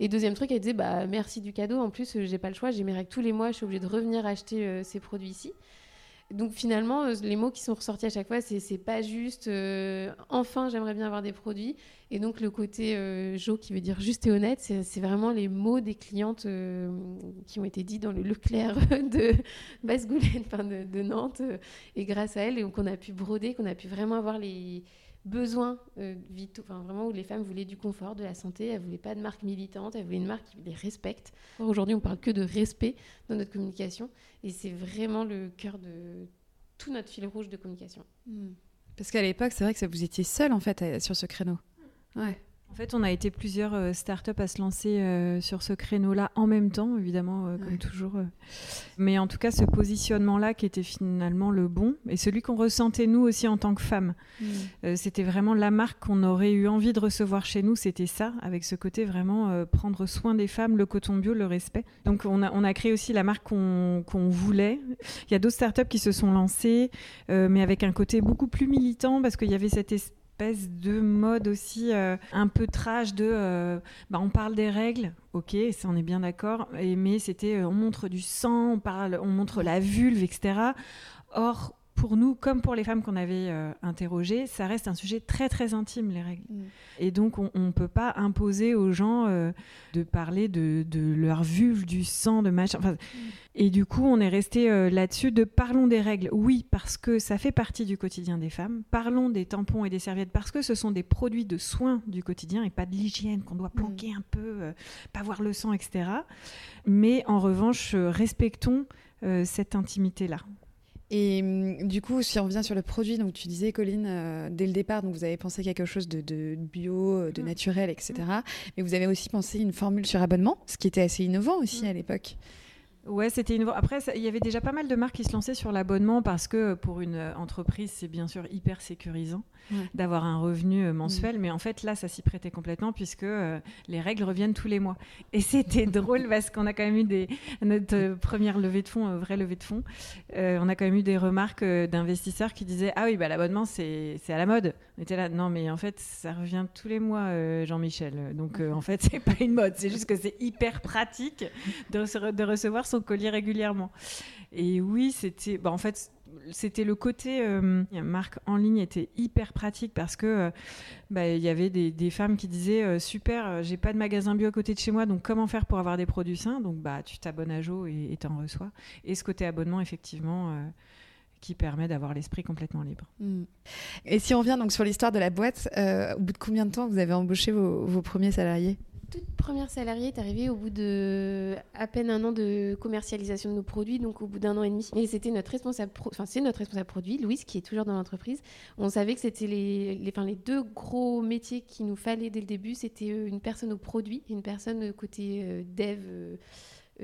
C: Et deuxième truc, elle disait bah merci du cadeau. En plus, j'ai pas le choix, j'ai mes tous les mois, je suis obligée de revenir acheter euh, ces produits ici. Donc finalement, euh, les mots qui sont ressortis à chaque fois, c'est pas juste euh, enfin j'aimerais bien avoir des produits. Et donc le côté Jo qui veut dire juste et honnête, c'est vraiment les mots des clientes qui ont été dits dans le Leclerc de Basse-Goulaine, de, Nantes. et grâce à elle, et donc on a pu broder, qu'on a pu vraiment avoir les besoins vitaux, enfin vraiment où les femmes voulaient du confort, de la santé, elles voulaient pas de marque militante, elles voulaient une marque qui les respecte. Aujourd'hui, on parle que de respect dans notre communication, et c'est vraiment le cœur de tout notre fil rouge de communication.
B: Hmm. Parce qu'à l'époque, c'est vrai que vous étiez seule en fait sur ce créneau.
D: Ouais. En fait, on a été plusieurs euh, startups à se lancer euh, sur ce créneau-là en même temps, évidemment, euh, comme toujours. Mais en tout cas, ce positionnement-là qui était finalement le bon et celui qu'on ressentait nous aussi en tant que femmes. Mm. c'était vraiment la marque qu'on aurait eu envie de recevoir chez nous. C'était ça, avec ce côté vraiment prendre soin des femmes, le coton bio, le respect. Donc, on a, on a créé aussi la marque qu'on voulait. Il y a d'autres startups qui se sont lancées, mais avec un côté beaucoup plus militant parce qu'il y avait cette espèce de mode aussi euh, un peu trash de euh, bah, on parle des règles, ok, ça on est bien d'accord, mais c'était euh, on montre du sang, on parle, on montre la vulve, etc. Or, pour nous, comme pour les femmes qu'on avait euh, interrogées, ça reste un sujet très très intime, les règles. Mm. Et donc, on ne peut pas imposer aux gens euh, de parler de, leur vulve, du sang, de machin. Mm. Et du coup, on est resté euh, là-dessus de parlons des règles. Oui, parce que ça fait partie du quotidien des femmes. Parlons des tampons et des serviettes parce que ce sont des produits de soins du quotidien et pas de l'hygiène qu'on doit mm. planquer un peu, pas voir le sang, etc. Mais en revanche, respectons cette intimité-là.
B: Et hum, du coup, si on revient sur le produit, donc tu disais, Colline, euh, dès le départ, donc vous avez pensé quelque chose de, bio, euh, de mm. naturel, etc. Mm. Mais vous avez aussi pensé une formule sur abonnement, ce qui était assez innovant aussi mm. à l'époque.
D: Ouais, c'était innovant. Après, il y avait déjà pas mal de marques qui se lançaient sur l'abonnement parce que pour une euh, entreprise, c'est bien sûr hyper sécurisant d'avoir un revenu euh, mensuel. Mm. Mais en fait, là, ça s'y prêtait complètement puisque euh, les règles reviennent tous les mois. Et c'était drôle parce qu'on a quand même eu des, notre euh, première levée de fonds, vraie levée de fonds, on a quand même eu des remarques d'investisseurs qui disaient Ah oui, bah, l'abonnement, c'est à la mode. On était là, non, mais en fait, ça revient tous les mois, Jean-Michel. Donc, en fait, c'est pas une mode. C'est juste que c'est hyper pratique de, de recevoir son colis régulièrement. Et oui, c'était. Bah, en fait, c'était le côté euh, marque en ligne était hyper pratique parce que euh, bah, il y avait des, femmes qui disaient euh, super j'ai pas de magasin bio à côté de chez moi donc comment faire pour avoir des produits sains? Donc bah tu t'abonnes à Jo et t'en reçois et ce côté abonnement effectivement qui permet d'avoir l'esprit complètement libre.
B: Mm. Et si on revient donc sur l'histoire de la boîte, au bout de combien de temps vous avez embauché vos premiers salariés?
C: Toute première salariée est arrivée au bout de à peine un an de commercialisation de nos produits, donc au bout d'un an et demi. Et c'était notre responsable, enfin c'est notre responsable produit, Louise, qui est toujours dans l'entreprise. On savait que c'était les, enfin, les deux gros métiers qu'il nous fallait dès le début. C'était euh, une personne au produit et une personne côté euh, dev.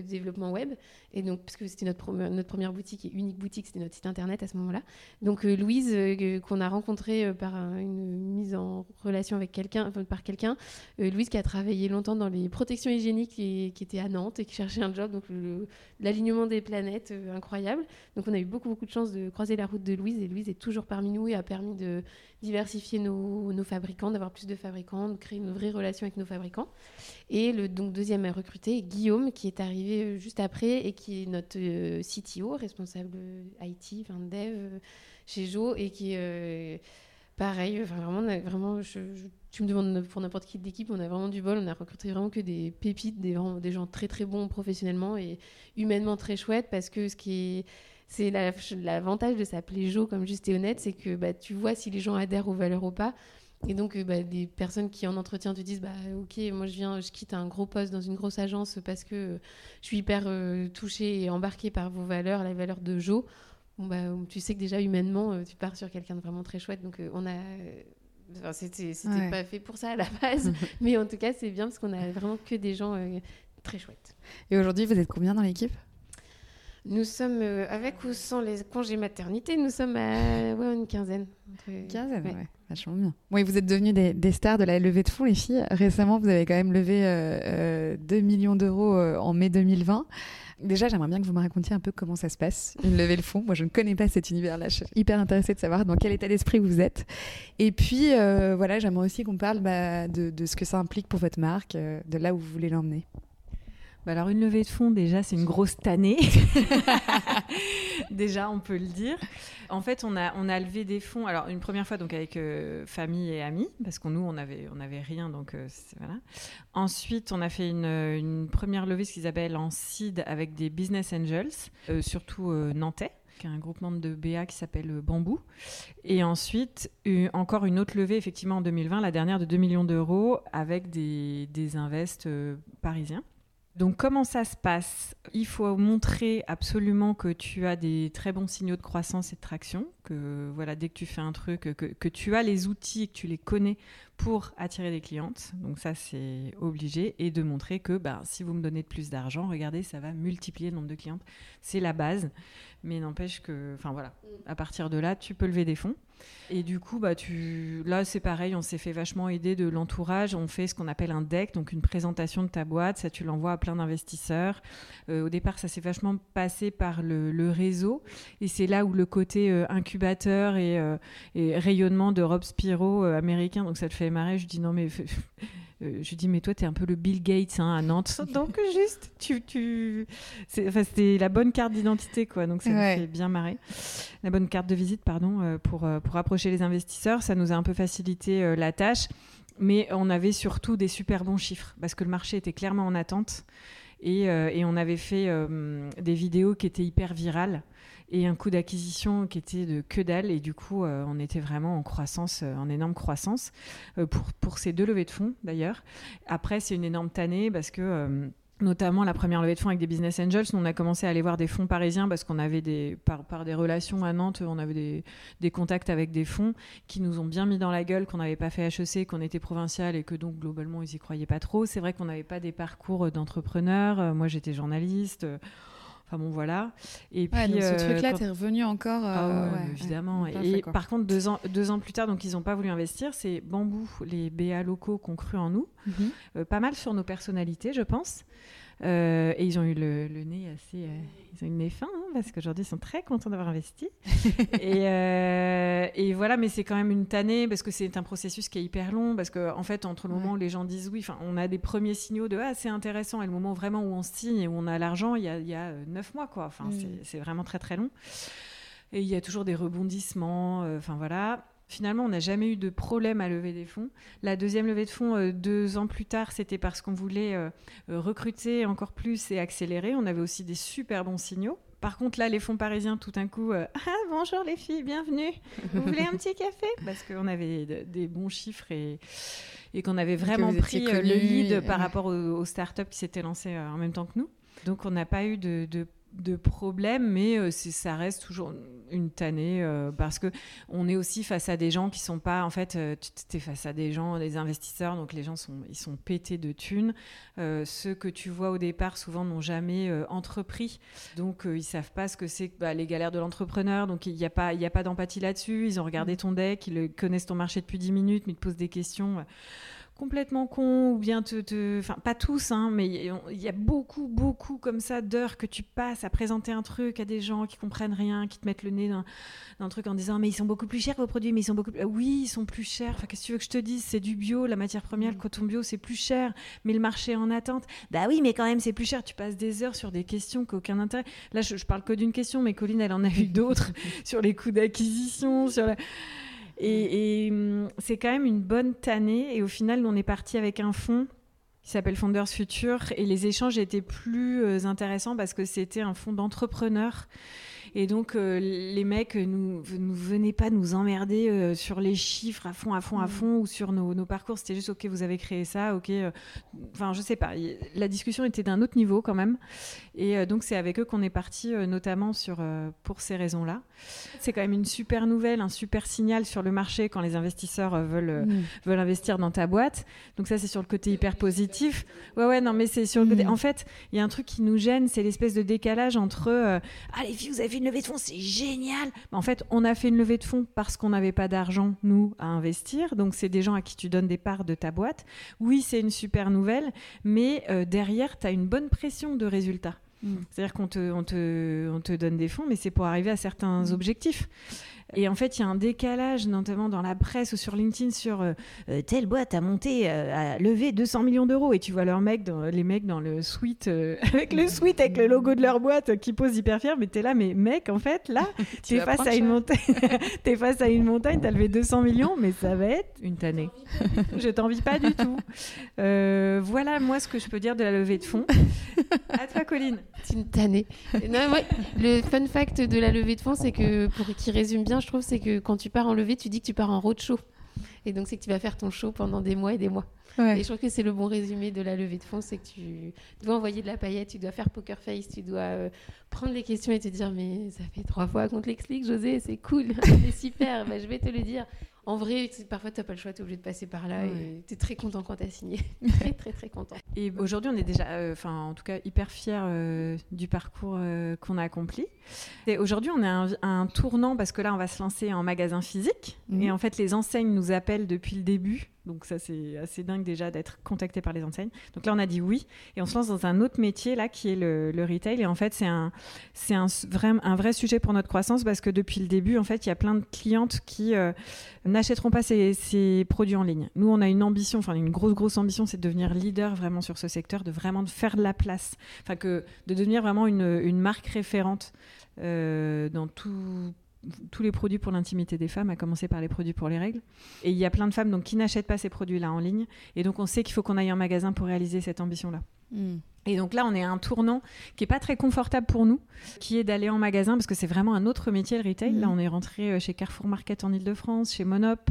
C: Développement web. Et donc, parce c'était notre, première boutique et unique boutique, c'était notre site internet à ce moment-là. Donc, euh, Louise, euh, qu'on a rencontrée euh, par une mise en relation avec quelqu'un, par quelqu'un, Louise qui a travaillé longtemps dans les protections hygiéniques et qui était à Nantes et qui cherchait un job. Donc, l'alignement des planètes, incroyable. Donc, on a eu beaucoup, beaucoup de chance de croiser la route de Louise et Louise est toujours parmi nous et a permis de diversifier nos, nos fabricants, d'avoir plus de fabricants, de créer une vraie relation avec nos fabricants. Et le donc, deuxième à recruter, Guillaume, qui est arrivé juste après et qui est notre euh, CTO, responsable IT, enfin dev euh, chez Jo, et qui est euh, pareil. Enfin, vraiment, vraiment tu me demandes pour n'importe qui de l'équipe, on a vraiment du bol. On a recruté vraiment que des pépites, des, des gens très très bons professionnellement et humainement très chouettes parce que ce qui est c'est l'avantage de s'appeler Jo comme juste et honnête, c'est que bah, tu vois si les gens adhèrent aux valeurs ou pas. Et donc, euh, bah, des personnes qui en entretien te disent bah, Ok, moi je viens, je quitte un gros poste dans une grosse agence parce que euh, je suis hyper euh, touchée et embarquée par vos valeurs, les valeurs de Jo. Bon, bah, tu sais que déjà humainement, tu pars sur quelqu'un de vraiment très chouette. Donc, on a. Enfin, c'était pas fait pour ça à la base, mais en tout cas, c'est bien parce qu'on a vraiment que des gens très chouettes.
B: Et aujourd'hui, vous êtes combien dans l'équipe?
C: Nous sommes, euh, avec ou sans les congés maternité, nous sommes à ouais, une quinzaine.
B: Une quinzaine, ouais. Vachement bien. Oui, vous êtes devenus des, stars de la levée de fonds, les filles. Récemment, vous avez quand même levé 2 euh, euh, millions d'euros en mai 2020. Déjà, j'aimerais bien que vous me racontiez un peu comment ça se passe, une levée de fonds. Moi, je ne connais pas cet univers-là. Je suis hyper intéressée de savoir dans quel état d'esprit vous êtes. Et puis, voilà, j'aimerais aussi qu'on parle bah, de, de, ce que ça implique pour votre marque, de là où vous voulez l'emmener.
D: Bah alors une levée de fonds, déjà, c'est une grosse tannée. déjà, on peut le dire. En fait, on a, on a levé des fonds. Alors une première fois donc avec euh, famille et amis, parce qu'on nous on avait, on avait rien, donc euh, voilà. Ensuite, on a fait une, une première levée, ce qu'ils appellent en seed, avec des business angels, euh, surtout nantais. un groupement de BA qui s'appelle Bambou. Et ensuite, encore une autre levée, effectivement, en 2020, la dernière de 2 millions d'euros avec des, des invests parisiens. Donc comment ça se passe? Il faut montrer absolument que tu as des très bons signaux de croissance et de traction, que voilà, dès que tu fais un truc, que, tu as les outils, que tu les connais pour attirer des clientes. Donc ça, c'est obligé. Et de montrer que bah, si vous me donnez de plus d'argent, regardez, ça va multiplier le nombre de clientes. C'est la base. Mais n'empêche que, enfin voilà, à partir de là, tu peux lever des fonds. Et du coup, bah, tu... là, c'est pareil, on s'est fait vachement aider de l'entourage. On fait ce qu'on appelle un deck, donc une présentation de ta boîte. Ça, tu l'envoies à plein d'investisseurs. Euh, au départ, ça s'est vachement passé par le, réseau. Et c'est là où le côté euh, incubateur euh, et, rayonnement de Rob Spiro américain, donc ça te fait marrer. Je dis non, mais. Euh, je dis mais toi tu es un peu le Bill Gates hein, à Nantes. Donc juste tu, tu... c'était la bonne carte d'identité quoi. Donc ça me fait bien marrer. La bonne carte de visite pardon euh, pour euh, pour approcher les investisseurs. Ça nous a un peu facilité la tâche. Mais on avait surtout des super bons chiffres parce que le marché était clairement en attente. Et, et on avait fait des vidéos qui étaient hyper virales et un coût d'acquisition qui était de que dalle. Et du coup, euh, on était vraiment en croissance, euh, en énorme croissance euh, pour, pour ces deux levées de fonds d'ailleurs. Après, c'est une énorme tannée parce que notamment la première levée de fonds avec des business angels, on a commencé à aller voir des fonds parisiens parce qu'on avait des par, des relations à Nantes, on avait des, des, contacts avec des fonds qui nous ont bien mis dans la gueule qu'on n'avait pas fait HEC, qu'on était provincial et que donc globalement ils y croyaient pas trop. C'est vrai qu'on n'avait pas des parcours d'entrepreneur. Moi j'étais journaliste. Enfin bon, voilà.
A: Et puis, donc ce euh, truc-là, tu es revenu encore.
D: Euh, ah évidemment. et par contre, deux ans, deux ans plus tard, donc ils n'ont pas voulu investir. C'est Bambou, les BA locaux qui ont cru en nous. Mhm. Euh, pas mal sur nos personnalités, je pense. Euh, et ils ont eu le, nez assez. Euh, ils ont eu le nez fin, hein, parce qu'aujourd'hui, ils sont très contents d'avoir investi. et, euh, et, voilà, mais c'est quand même une tannée, parce que c'est un processus qui est hyper long, parce qu'en en fait, entre le moment où les gens disent oui, on a des premiers signaux de Ah, c'est intéressant, et le moment vraiment où on signe et où on a l'argent, il y a, y a neuf mois, quoi. Enfin, mm. c'est vraiment très, très long. Et il y a toujours des rebondissements. Enfin, voilà. Finalement, on n'a jamais eu de problème à lever des fonds. La deuxième levée de fonds, euh, deux ans plus tard, c'était parce qu'on voulait euh, euh, recruter encore plus et accélérer. On avait aussi des super bons signaux. Par contre, là, les fonds parisiens, tout d'un coup, ah, bonjour les filles, bienvenue. Vous voulez un petit café? Parce qu'on avait des bons chiffres et, et qu'on avait vraiment pris le lead par rapport aux, startups qui s'étaient lancées en même temps que nous. Donc, on n'a pas eu de, de de problèmes, mais euh, ça reste toujours une tannée euh, parce que on est aussi face à des gens qui sont pas, en fait, euh, tu es face à des gens, des investisseurs, donc les gens sont, ils sont pétés de thunes. ceux que tu vois au départ, souvent n'ont jamais entrepris, donc ils savent pas ce que c'est bah, les galères de l'entrepreneur, donc il n'y a pas, il a pas d'empathie là-dessus. Ils ont regardé mmh. ton deck, ils connaissent ton marché depuis 10 minutes, mais ils te posent des questions complètement con ou bien te, enfin pas tous hein, mais il y a beaucoup beaucoup comme ça d'heures que tu passes à présenter un truc à des gens qui comprennent rien qui te mettent le nez dans, un truc en disant mais ils sont beaucoup plus chers vos produits mais ils sont beaucoup plus... oui ils sont plus chers. Enfin qu'est-ce que tu veux que je te dise? C'est du bio la matière première le mm. coton bio c'est plus cher mais le marché est en attente. Bah oui mais quand même c'est plus cher. Tu passes des heures sur des questions qui aucun intérêt. Là je, je parle que d'une question mais Colline elle en a eu d'autres sur les coûts d'acquisition sur la et, hum, c'est quand même une bonne tannée. Et au final, on est parti avec un fonds qui s'appelle Founders Future. Et les échanges étaient plus euh, intéressants parce que c'était un fonds d'entrepreneurs et donc, euh, les mecs nous, nous venaient pas nous emmerder euh, sur les chiffres à fond, à fond, à mm. fond, ou sur nos, nos parcours. C'était juste, OK, vous avez créé ça, OK. Euh, enfin, je sais pas. La discussion était d'un autre niveau quand même. Et donc, c'est avec eux qu'on est parti, notamment sur, pour ces raisons-là. C'est quand même une super nouvelle, un super signal sur le marché quand les investisseurs veulent, mm. veulent investir dans ta boîte. Donc, ça, c'est sur le côté hyper positif. Ouais, ouais, non, mais c'est sur le côté. Mm. En fait, il y a un truc qui nous gêne, c'est l'espèce de décalage entre Ah, les filles, vous avez une levée de fonds, c'est génial. En fait, on a fait une levée de fonds parce qu'on n'avait pas d'argent, nous, à investir. Donc, c'est des gens à qui tu donnes des parts de ta boîte. Oui, c'est une super nouvelle, mais euh, derrière, tu as une bonne pression de résultats. Mm. C'est-à-dire qu'on te, on te, on te donne des fonds, mais c'est pour arriver à certains mm. objectifs. Et en fait, il y a un décalage, notamment dans la presse ou sur LinkedIn, sur euh, euh, telle boîte a monté, a levé 200 millions d'euros. Et tu vois leurs mecs, dans, les mecs dans le suite, avec le suite, avec le logo de leur boîte, qui posent hyper fiers. Mais t'es là, mais mec, en fait, là, t'es face, à une montagne, es face à une montagne, t'as levé 200 millions, mais ça va être une tannée. je t'envie pas du tout. voilà, moi, ce que je peux dire de la levée de fonds. à toi, Colline.
C: C'est une tannée. Non, le fun fact de la levée de fonds, c'est que, pour qui résume bien, je trouve, c'est que quand tu pars en levée, tu dis que tu pars en roadshow. Et donc, c'est que tu vas faire ton show pendant des mois et des mois. Et je trouve que c'est le bon résumé de la levée de fonds, c'est que tu dois envoyer de la paillette, tu dois faire poker face, tu dois euh, prendre les questions et te dire mais ça fait trois fois qu'on te l'explique, José, c'est cool, c'est super, bah, je vais te le dire en vrai, parfois, tu n'as pas le choix, tu es obligé de passer par là et tu es très content quand tu as signé. très, très, très content.
D: Et aujourd'hui, on est déjà, euh, enfin, en tout cas, hyper fiers euh, du parcours euh, qu'on a accompli. Et aujourd'hui, on est un, un, tournant parce que là, on va se lancer en magasin physique. Mhm. Et en fait, les enseignes nous appellent depuis le début donc ça, c'est assez dingue déjà d'être contacté par les enseignes. Donc là, on a dit oui. Et on se lance dans un autre métier, là, qui est le, retail. Et en fait, c'est un, c'est un, vrai, un vrai sujet pour notre croissance parce que depuis le début, en fait, il y a plein de clientes qui euh, n'achèteront pas ces, produits en ligne. Nous, on a une ambition, enfin une grosse, grosse ambition, c'est de devenir leader vraiment sur ce secteur, de vraiment de faire de la place. Enfin, que, de devenir vraiment une, marque référente euh, dans tout tous les produits pour l'intimité des femmes, à commencer par les produits pour les règles. Et il y a plein de femmes donc, qui n'achètent pas ces produits-là en ligne. Et donc, on sait qu'il faut qu'on aille en magasin pour réaliser cette ambition-là. Hmm. Et donc là, on est à un tournant qui est pas très confortable pour nous, qui est d'aller en magasin, parce que c'est vraiment un autre métier, le retail. Là, hmm. on est rentré euh, chez Carrefour Market en Ile-de-France, chez Monop,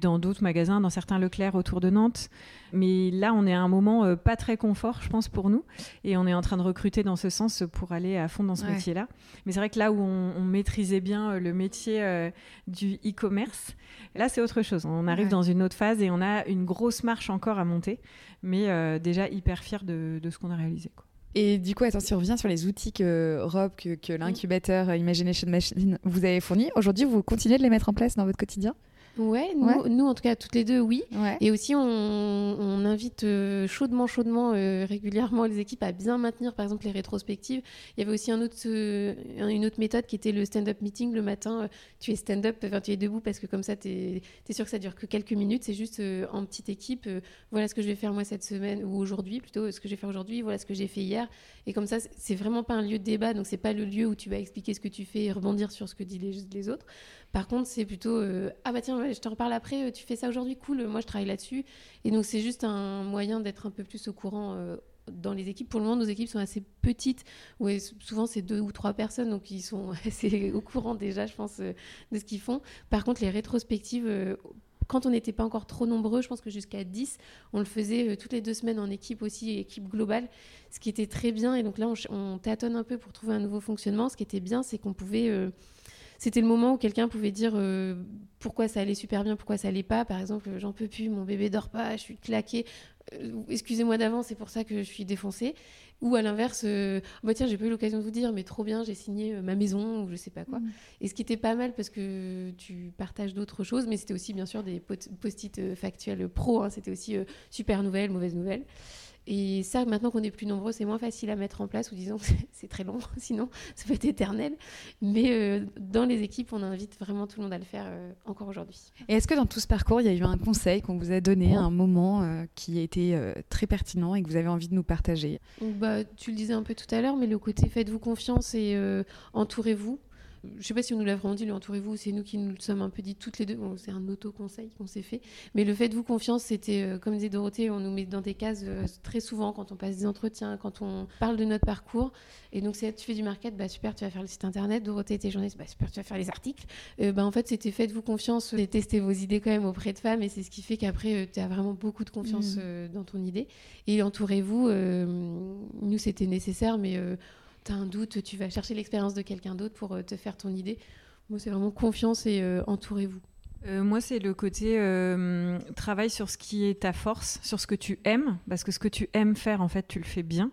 D: dans d'autres magasins, dans certains Leclerc autour de Nantes. Mais là, on est à un moment euh, pas très confort, je pense, pour nous. Et on est en train de recruter dans ce sens pour aller à fond dans ce métier-là. Mais c'est vrai que là où on, maîtrisait bien euh, le métier euh, du e-commerce, là, c'est autre chose. On arrive dans une autre phase et on a une grosse marche encore à monter. Mais déjà hyper fier de, ce qu'on a réalisé.
B: Et du coup, attends, si on revient sur les outils que Rob, que, que l'incubateur Imagination Machine vous avez fournis, aujourd'hui, vous continuez de les mettre en place dans votre quotidien?
C: Ouais nous, en tout cas, toutes les deux, oui. Et aussi, on, invite euh, chaudement, chaudement, euh, régulièrement les équipes à bien maintenir, par exemple, les rétrospectives. Il y avait aussi un autre, euh, une autre méthode qui était le stand-up meeting le matin. tu es stand-up, tu es debout parce que comme ça, tu es, sûr que ça dure que quelques minutes. C'est juste en petite équipe. voilà ce que je vais faire moi cette semaine ou aujourd'hui, plutôt ce que je vais faire aujourd'hui. Voilà ce que j'ai fait hier. Et comme ça, c'est vraiment pas un lieu de débat. Donc, c'est pas le lieu où tu vas expliquer ce que tu fais et rebondir sur ce que disent les, les autres. Par contre, c'est plutôt euh, ah bah tiens, je te reparle après, euh, tu fais ça aujourd'hui, cool, moi je travaille là-dessus. Et donc c'est juste un moyen d'être un peu plus au courant euh, dans les équipes. Pour le moment, nos équipes sont assez petites. Ouais, souvent c'est deux ou trois personnes, donc ils sont assez au courant déjà, je pense, de ce qu'ils font. Par contre, les rétrospectives quand on n'était pas encore trop nombreux, je pense que jusqu'à 10, on le faisait toutes les deux semaines en équipe aussi, équipe globale, ce qui était très bien. Et donc là, on tâtonne un peu pour trouver un nouveau fonctionnement. Ce qui était bien, c'est qu'on pouvait c'était le moment où quelqu'un pouvait dire euh, pourquoi ça allait super bien, pourquoi ça allait pas. Par exemple, j'en peux plus, mon bébé dort pas, je suis claquée. Euh, excusez-moi d'avance, c'est pour ça que je suis défoncée. Ou à l'inverse, euh, bah tiens, j'ai pas eu l'occasion de vous dire, mais trop bien, j'ai signé ma maison ou je sais pas quoi. Mm. Et ce qui était pas mal parce que tu partages d'autres choses, mais c'était aussi bien sûr des post-it factuels pro. Hein. c'était aussi super nouvelle, mauvaise nouvelle. Et ça, maintenant qu'on est plus nombreux, c'est moins facile à mettre en place, ou disons que c'est très long, sinon ça peut être éternel. Mais euh, dans les équipes, on invite vraiment tout le monde à le faire euh, encore aujourd'hui.
B: Et est-ce que dans tout ce parcours, il y a eu un conseil qu'on vous a donné, un moment euh, qui a été très pertinent et que vous avez envie de nous partager?
C: Bah, Tu le disais un peu tout à l'heure, mais le côté faites-vous confiance et entourez-vous je sais pas si on nous l'a vraiment dit, lui entourez-vous, c'est nous qui nous sommes un peu dit toutes les deux. c'est un auto-conseil qu'on s'est fait. Mais le fait de vous confiance, c'était, euh, comme disait Dorothée, on nous met dans des cases euh, très souvent quand on passe des entretiens, quand on parle de notre parcours. Et donc, si tu fais du market, bah super, tu vas faire le site internet. Dorothée était journaliste, bah super, tu vas faire les articles. Euh, bah, en fait, c'était faites-vous confiance et testez vos idées quand même auprès de femmes. Et c'est ce qui fait qu'après, tu as vraiment beaucoup de confiance mmh. dans ton idée. Et entourez-vous. nous, c'était nécessaire, mais tu as un doute, tu vas chercher l'expérience de quelqu'un d'autre pour euh, te faire ton idée. Moi, c'est vraiment confiance et euh, entourez-vous.
D: Euh, moi, c'est le côté travail sur ce qui est ta force, sur ce que tu aimes, parce que ce que tu aimes faire, en fait, tu le fais bien,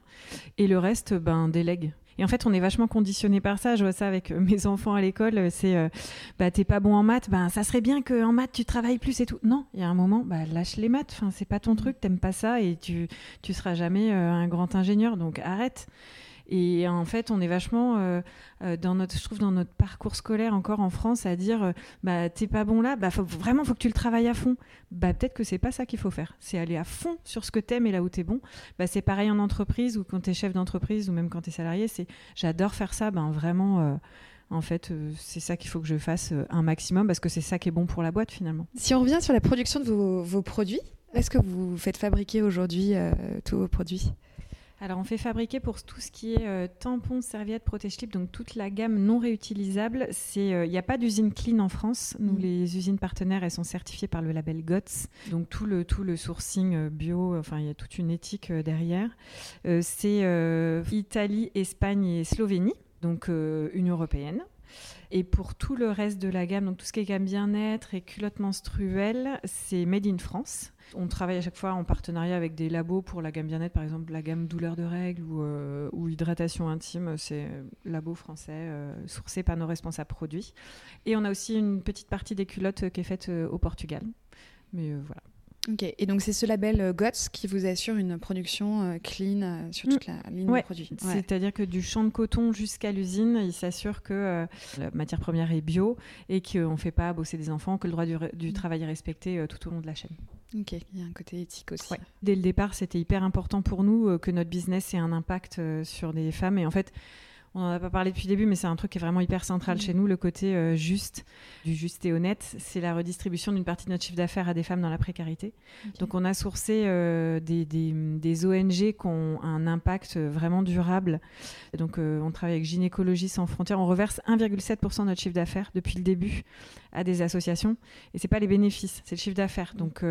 D: et le reste, ben, délègue. Et en fait, on est vachement conditionné par ça. Je vois ça avec mes enfants à l'école. C'est, bah, t'es pas bon en maths, ben, ça serait bien qu'en maths, tu travailles plus et tout. Non, il y a un moment, bah, lâche les maths. Enfin, c'est pas ton truc, t'aimes pas ça et tu, tu seras jamais un grand ingénieur. Donc, arrête. Et en fait, on est vachement euh, euh, dans notre, je trouve, dans notre parcours scolaire encore en France à dire, euh, bah t'es pas bon là, bah faut, vraiment faut que tu le travailles à fond. Bah peut-être que c'est pas ça qu'il faut faire. C'est aller à fond sur ce que t'aimes et là où t'es bon. Bah c'est pareil en entreprise ou quand t'es chef d'entreprise ou même quand t'es salarié. C'est j'adore faire ça. Ben vraiment. en fait, c'est ça qu'il faut que je fasse un maximum parce que c'est ça qui est bon pour la boîte finalement.
A: Si on revient sur la production de vos, vos produits, est-ce que vous faites fabriquer aujourd'hui tous vos produits?
D: Alors, on fait fabriquer pour tout ce qui est euh, tampons, serviettes, protège-clips, donc toute la gamme non réutilisable. Euh, il n'y a pas d'usine clean en France. Nous, mm. les usines partenaires, elles sont certifiées par le label GOTS. Donc, tout le, tout le sourcing euh, bio, enfin, il y a toute une éthique derrière. C'est Italie, Espagne et Slovénie, donc Union européenne. Et pour tout le reste de la gamme, donc tout ce qui est gamme bien-être et culottes menstruelles, c'est Made in France. On travaille à chaque fois en partenariat avec des labos pour la gamme bien-être, par exemple la gamme douleur de règles ou, euh, hydratation intime, c'est labo français euh, sourcé par nos responsables produits. Et on a aussi une petite partie des culottes qui est faite euh, au Portugal. Mais voilà.
A: Ok, et donc c'est ce label euh, GOTS qui vous assure une production euh, clean euh, sur toute mm. la ligne de produits.
D: C'est-à-dire que du champ de coton jusqu'à l'usine, il s'assure que la matière première est bio et qu'on ne fait pas bosser des enfants, que le droit du, du mm. travail est respecté tout au long de la chaîne.
A: Ok, il y a un côté éthique aussi.
D: Dès le départ, c'était hyper important pour nous que notre business ait un impact sur des femmes. Et en fait, on n'en a pas parlé depuis le début, mais c'est un truc qui est vraiment hyper central mm. chez nous, le côté euh, juste, du juste et honnête. C'est la redistribution d'une partie de notre chiffre d'affaires à des femmes dans la précarité. Donc on a sourcé euh, des, ONG qui ont un impact vraiment durable. Donc euh, on travaille avec Gynécologie sans frontières. On reverse 1,7% de notre chiffre d'affaires depuis le début à des associations. Et c'est pas les bénéfices, c'est le chiffre d'affaires. Mm. Donc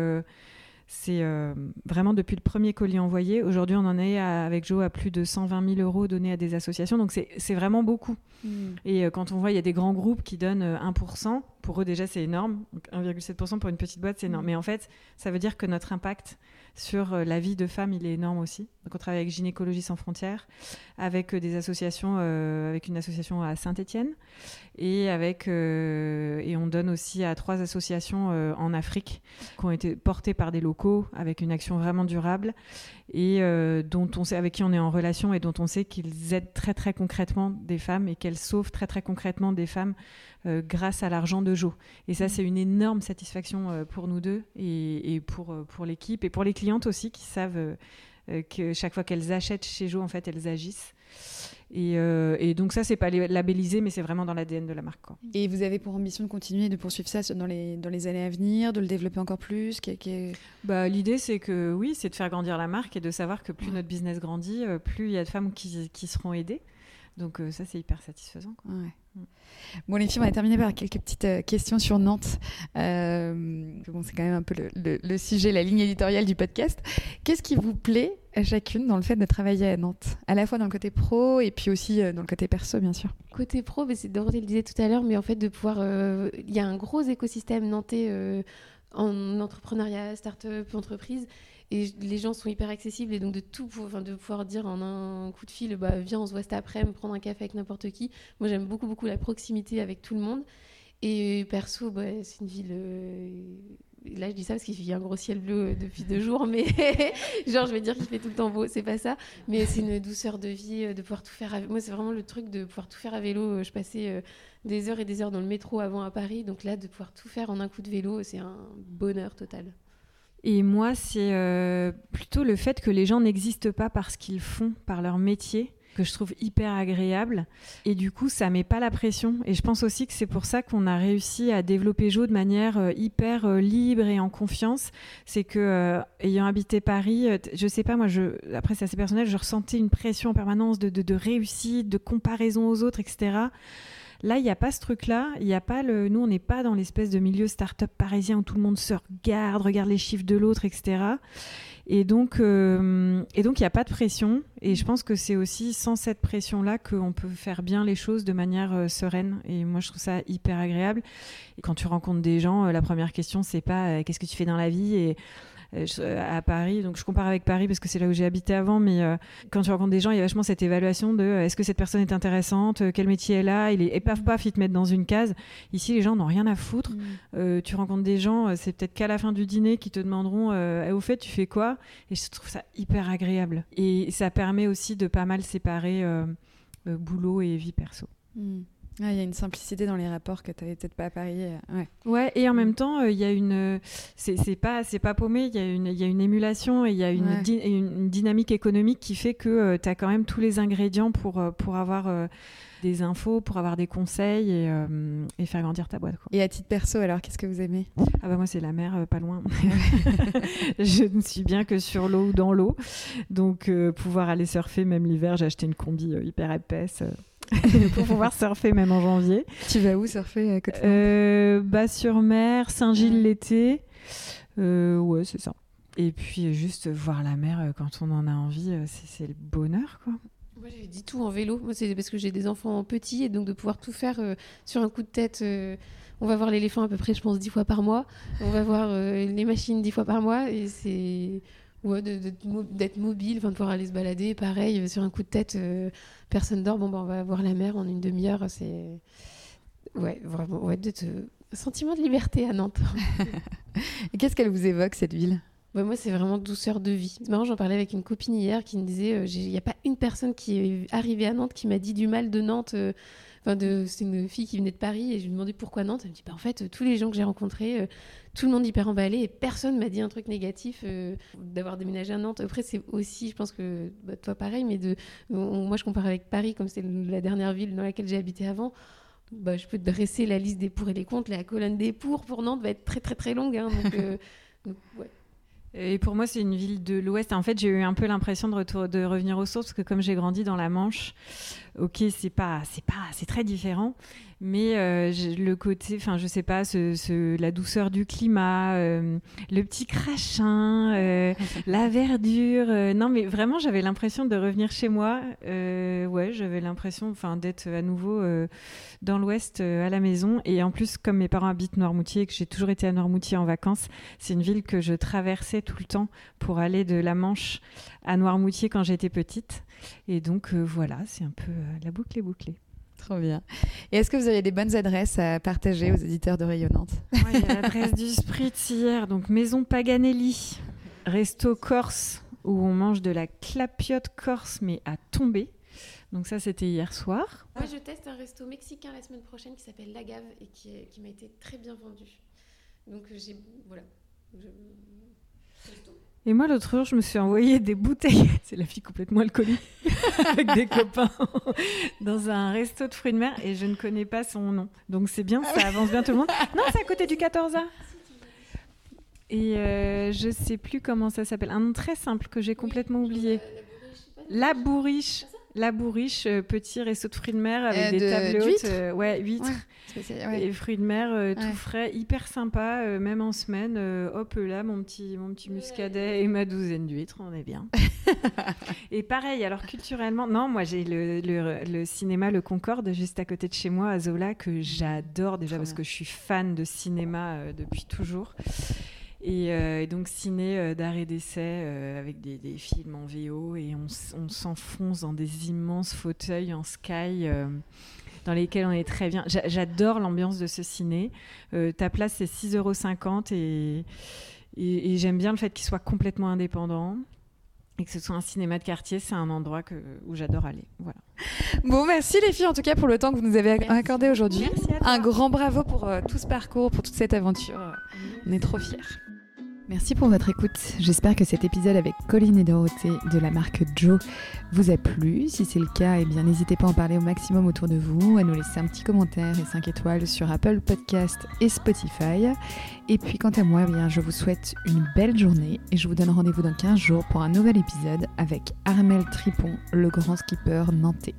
D: c'est euh, vraiment depuis le premier colis envoyé. Aujourd'hui, on en est avec Joe à plus de 120 000 euros donnés à des associations. Donc, c'est vraiment beaucoup. Mm. Et euh, quand on voit, il y a des grands groupes qui donnent 1%. Pour eux, déjà, c'est énorme. 1,7% pour une petite boîte, c'est énorme. Mm. Mais en fait, ça veut dire que notre impact sur euh, la vie de femmes, il est énorme aussi. Donc on travaille avec Gynécologie sans frontières, avec euh, des associations, euh, avec une association à Saint-Étienne, et avec et on donne aussi à trois associations en Afrique qui ont été portées par des locaux avec une action vraiment durable et dont on sait avec qui on est en relation et dont on sait qu'ils aident très très concrètement des femmes et qu'elles sauvent très très concrètement des femmes euh, grâce à l'argent de Joe. Et ça, mm. c'est une énorme satisfaction euh, pour nous deux et, pour, euh, pour l'équipe et pour les clientes aussi qui savent que chaque fois qu'elles achètent chez Joe, en fait, elles agissent. Et, donc ça, c'est pas labellisé, mais c'est vraiment dans l'ADN de la marque.
A: Et vous avez pour ambition de continuer de poursuivre ça dans les, dans les années à venir, de le développer encore plus
D: bah, L'idée, c'est que oui, c'est de faire grandir la marque et de savoir que plus notre business grandit, plus il y a de femmes qui, qui seront aidées. Donc ça, c'est hyper satisfaisant.
A: Ouais. Bon, les filles, on va terminer par quelques petites euh, questions sur Nantes. Euh, bon, c'est quand même un peu le, sujet, la ligne éditoriale du podcast. Qu'est-ce qui vous plaît à chacune dans le fait de travailler à Nantes? À la fois dans le côté pro et puis aussi euh, dans le côté perso, bien sûr.
C: Côté pro, mais c'est Dorothée le disait tout à l'heure, mais en fait, de pouvoir. Il y a un gros écosystème nantais en entrepreneuriat, start-up, entreprise et les gens sont hyper accessibles et donc de tout enfin, de pouvoir dire en un coup de fil bah viens on se voit cet après me prendre un café avec n'importe qui. Moi j'aime beaucoup beaucoup la proximité avec tout le monde. Et perso bah, c'est une ville euh, là je dis ça parce qu'il y a un gros ciel bleu euh, depuis deux jours mais genre je vais dire qu'il fait tout le temps beau c'est pas ça. Mais c'est une douceur de vie euh, de pouvoir tout faire moi c'est vraiment le truc de pouvoir tout faire à vélo. Je passais des heures et des heures dans le métro avant à Paris. Donc là de pouvoir tout faire en un coup de vélo c'est un bonheur total
D: et moi, c'est euh, plutôt le fait que les gens n'existent pas parce qu'ils font, par leur métier, que je trouve hyper agréable. Et du coup, ça met pas la pression. Et je pense aussi que c'est pour ça qu'on a réussi à développer Jo de manière euh, hyper euh, libre et en confiance. C'est que, ayant habité Paris, je sais pas, moi, je, après c'est assez personnel, je ressentais une pression en permanence de, réussite, de comparaison aux autres, etc. Là, il n'y a pas ce truc-là. Il a pas le. Nous, on n'est pas dans l'espèce de milieu start-up parisien où tout le monde se regarde, regarde les chiffres de l'autre, etc. Et donc, euh, et donc, il n'y a pas de pression. Et je pense que c'est aussi sans cette pression-là qu'on peut faire bien les choses de manière euh, sereine. Et moi, je trouve ça hyper agréable. Et quand tu rencontres des gens, euh, la première question, c'est pas qu'est-ce que tu fais dans la vie? Et à Paris. Donc je compare avec Paris parce que c'est là où j'ai habité avant, mais quand tu rencontres des gens, il y a vachement cette évaluation de est-ce que cette personne est intéressante, quel métier elle a, il est, et paf paf, ils te mettent dans une case. Ici, les gens n'ont rien à foutre. Mm. tu rencontres des gens, c'est peut-être qu'à la fin du dîner qui te demanderont eh, au fait, tu fais quoi? Et je trouve ça hyper agréable. Et ça permet aussi de pas mal séparer boulot et vie perso.
A: Mm. Ah, il y a une simplicité dans les rapports que tu n'avais peut-être pas à Paris. Euh,
D: ouais. ouais, et en même temps, euh, il y a une. C'est pas, pas paumé, il y, a une, y a une émulation et il y a une, une, dynamique économique qui fait que euh, tu as quand même tous les ingrédients pour, pour avoir. des infos pour avoir des conseils et, et, faire grandir ta boîte.
A: Et à titre perso, alors, qu'est-ce que vous aimez?
D: Ah bah moi, c'est la mer, pas loin. je ne suis bien que sur l'eau ou dans l'eau. Donc, pouvoir aller surfer, même l'hiver, j'ai acheté une combi hyper épaisse. pour pouvoir surfer même en janvier.
A: Tu vas où surfer à côté
D: euh, Bas sur mer, Saint-Gilles l'été. Euh, ouais, c'est ça. Et puis juste voir la mer euh, quand on en a envie, c'est le bonheur, quoi.
C: Moi, j'ai dit tout en vélo. Moi, c'est parce que j'ai des enfants petits et donc de pouvoir tout faire sur un coup de tête. on va voir l'éléphant à peu près, je pense, dix fois par mois. On va voir les machines dix fois par mois et c'est Ouais, d'être mobile, enfin, de pouvoir aller se balader, pareil, euh, sur un coup de tête, euh, personne dort, bon, bah, on va voir la mer en une demi-heure, c'est. Ouais, vraiment, ouais, de sentiment de liberté à Nantes.
A: Et qu'est-ce qu'elle vous évoque, cette ville?
C: Bah, Moi, c'est vraiment douceur de vie. C'est marrant, j'en parlais avec une copine hier qui me disait euh, il n'y a pas une personne qui est arrivée à Nantes qui m'a dit du mal de Nantes. Enfin, c'est une fille qui venait de Paris et je lui demandais pourquoi Nantes. Elle me dit bah, en fait, tous les gens que j'ai rencontrés, tout le monde hyper emballé et personne m'a dit un truc négatif euh, d'avoir déménagé à Nantes. Après, c'est aussi, je pense que bah, toi pareil, mais de, moi je compare avec Paris comme c'est la dernière ville dans laquelle j'ai habité avant. Bah, je peux te dresser la liste des pour et des contre. La colonne des pour pour Nantes va être très très très longue. Hein, donc, euh,
D: ouais. Et pour moi, c'est une ville de l'Ouest. En fait, j'ai eu un peu l'impression de, de revenir aux sources, parce que comme j'ai grandi dans la Manche, ok, c'est pas, c'est pas, c'est très différent mais euh, le côté, enfin, je sais pas, ce, la douceur du climat, euh, le petit crachin, euh, la verdure. non, mais vraiment, j'avais l'impression de revenir chez moi. ouais, j'avais l'impression, enfin, d'être à nouveau dans l'Ouest à la maison. Et en plus, comme mes parents habitent Noirmoutier et que j'ai toujours été à Noirmoutier en vacances, c'est une ville que je traversais tout le temps pour aller de la Manche à Noirmoutier quand j'étais petite. Et donc voilà, c'est un peu la boucle est bouclée.
A: Trop bien. Et est-ce que vous avez des bonnes adresses à partager aux éditeurs de Rayonnante?
D: Il y a l'adresse du Spritz hier, donc Maison Paganelli, resto corse, où on mange de la clapiote corse, mais à tomber. Donc ça, c'était hier soir.
C: Moi, je teste un resto mexicain la semaine prochaine qui s'appelle La Gave et qui, qui m'a été très bien vendu. Donc j'ai... Voilà. Je...
D: Et moi, l'autre jour, je me suis envoyé des bouteilles, c'est la fille complètement alcoolique, avec des copains, dans un resto de fruits de mer, et je ne connais pas son nom. Donc c'est bien, ça avance bien tout le monde. Non, c'est à côté du 14A. Et euh, je sais plus comment ça s'appelle. Un nom très simple que j'ai complètement oublié. La bourriche. La bourriche, euh, petit resto de fruits de mer avec euh, des tables hautes. ouais, huîtres. Et fruits de mer euh, tout frais, hyper sympa, euh, même en semaine. Euh, hop là, mon petit, mon petit muscadet et ma douzaine d'huîtres, on est bien. et pareil, alors culturellement, non, moi j'ai le, le, cinéma Le Concorde juste à côté de chez moi, à Zola, que j'adore déjà parce que je suis fan de cinéma depuis toujours. Et, donc ciné d'art et d'essai avec des, films en VO et on, on s'enfonce dans des immenses fauteuils en sky dans lesquels on est très bien. J'adore l'ambiance de ce ciné. Euh, ta place, c'est 6,50 euros et, et, j'aime bien le fait qu'il soit complètement indépendant et que ce soit un cinéma de quartier, c'est un endroit que, où j'adore aller. Voilà.
A: Bon, merci les filles en tout cas pour le temps que vous nous avez accordé aujourd'hui. Un grand bravo pour euh, tout ce parcours, pour toute cette aventure. On est trop fiers. Merci pour votre écoute. J'espère que cet épisode avec Colline et Dorothée de la marque Joe vous a plu. Si c'est le cas, eh n'hésitez pas à en parler au maximum autour de vous, à nous laisser un petit commentaire et 5 étoiles sur Apple Podcast et Spotify. Et puis quant à moi, eh bien, je vous souhaite une belle journée et je vous donne rendez-vous dans 15 jours pour un nouvel épisode avec Armel Tripon, le grand skipper nantais.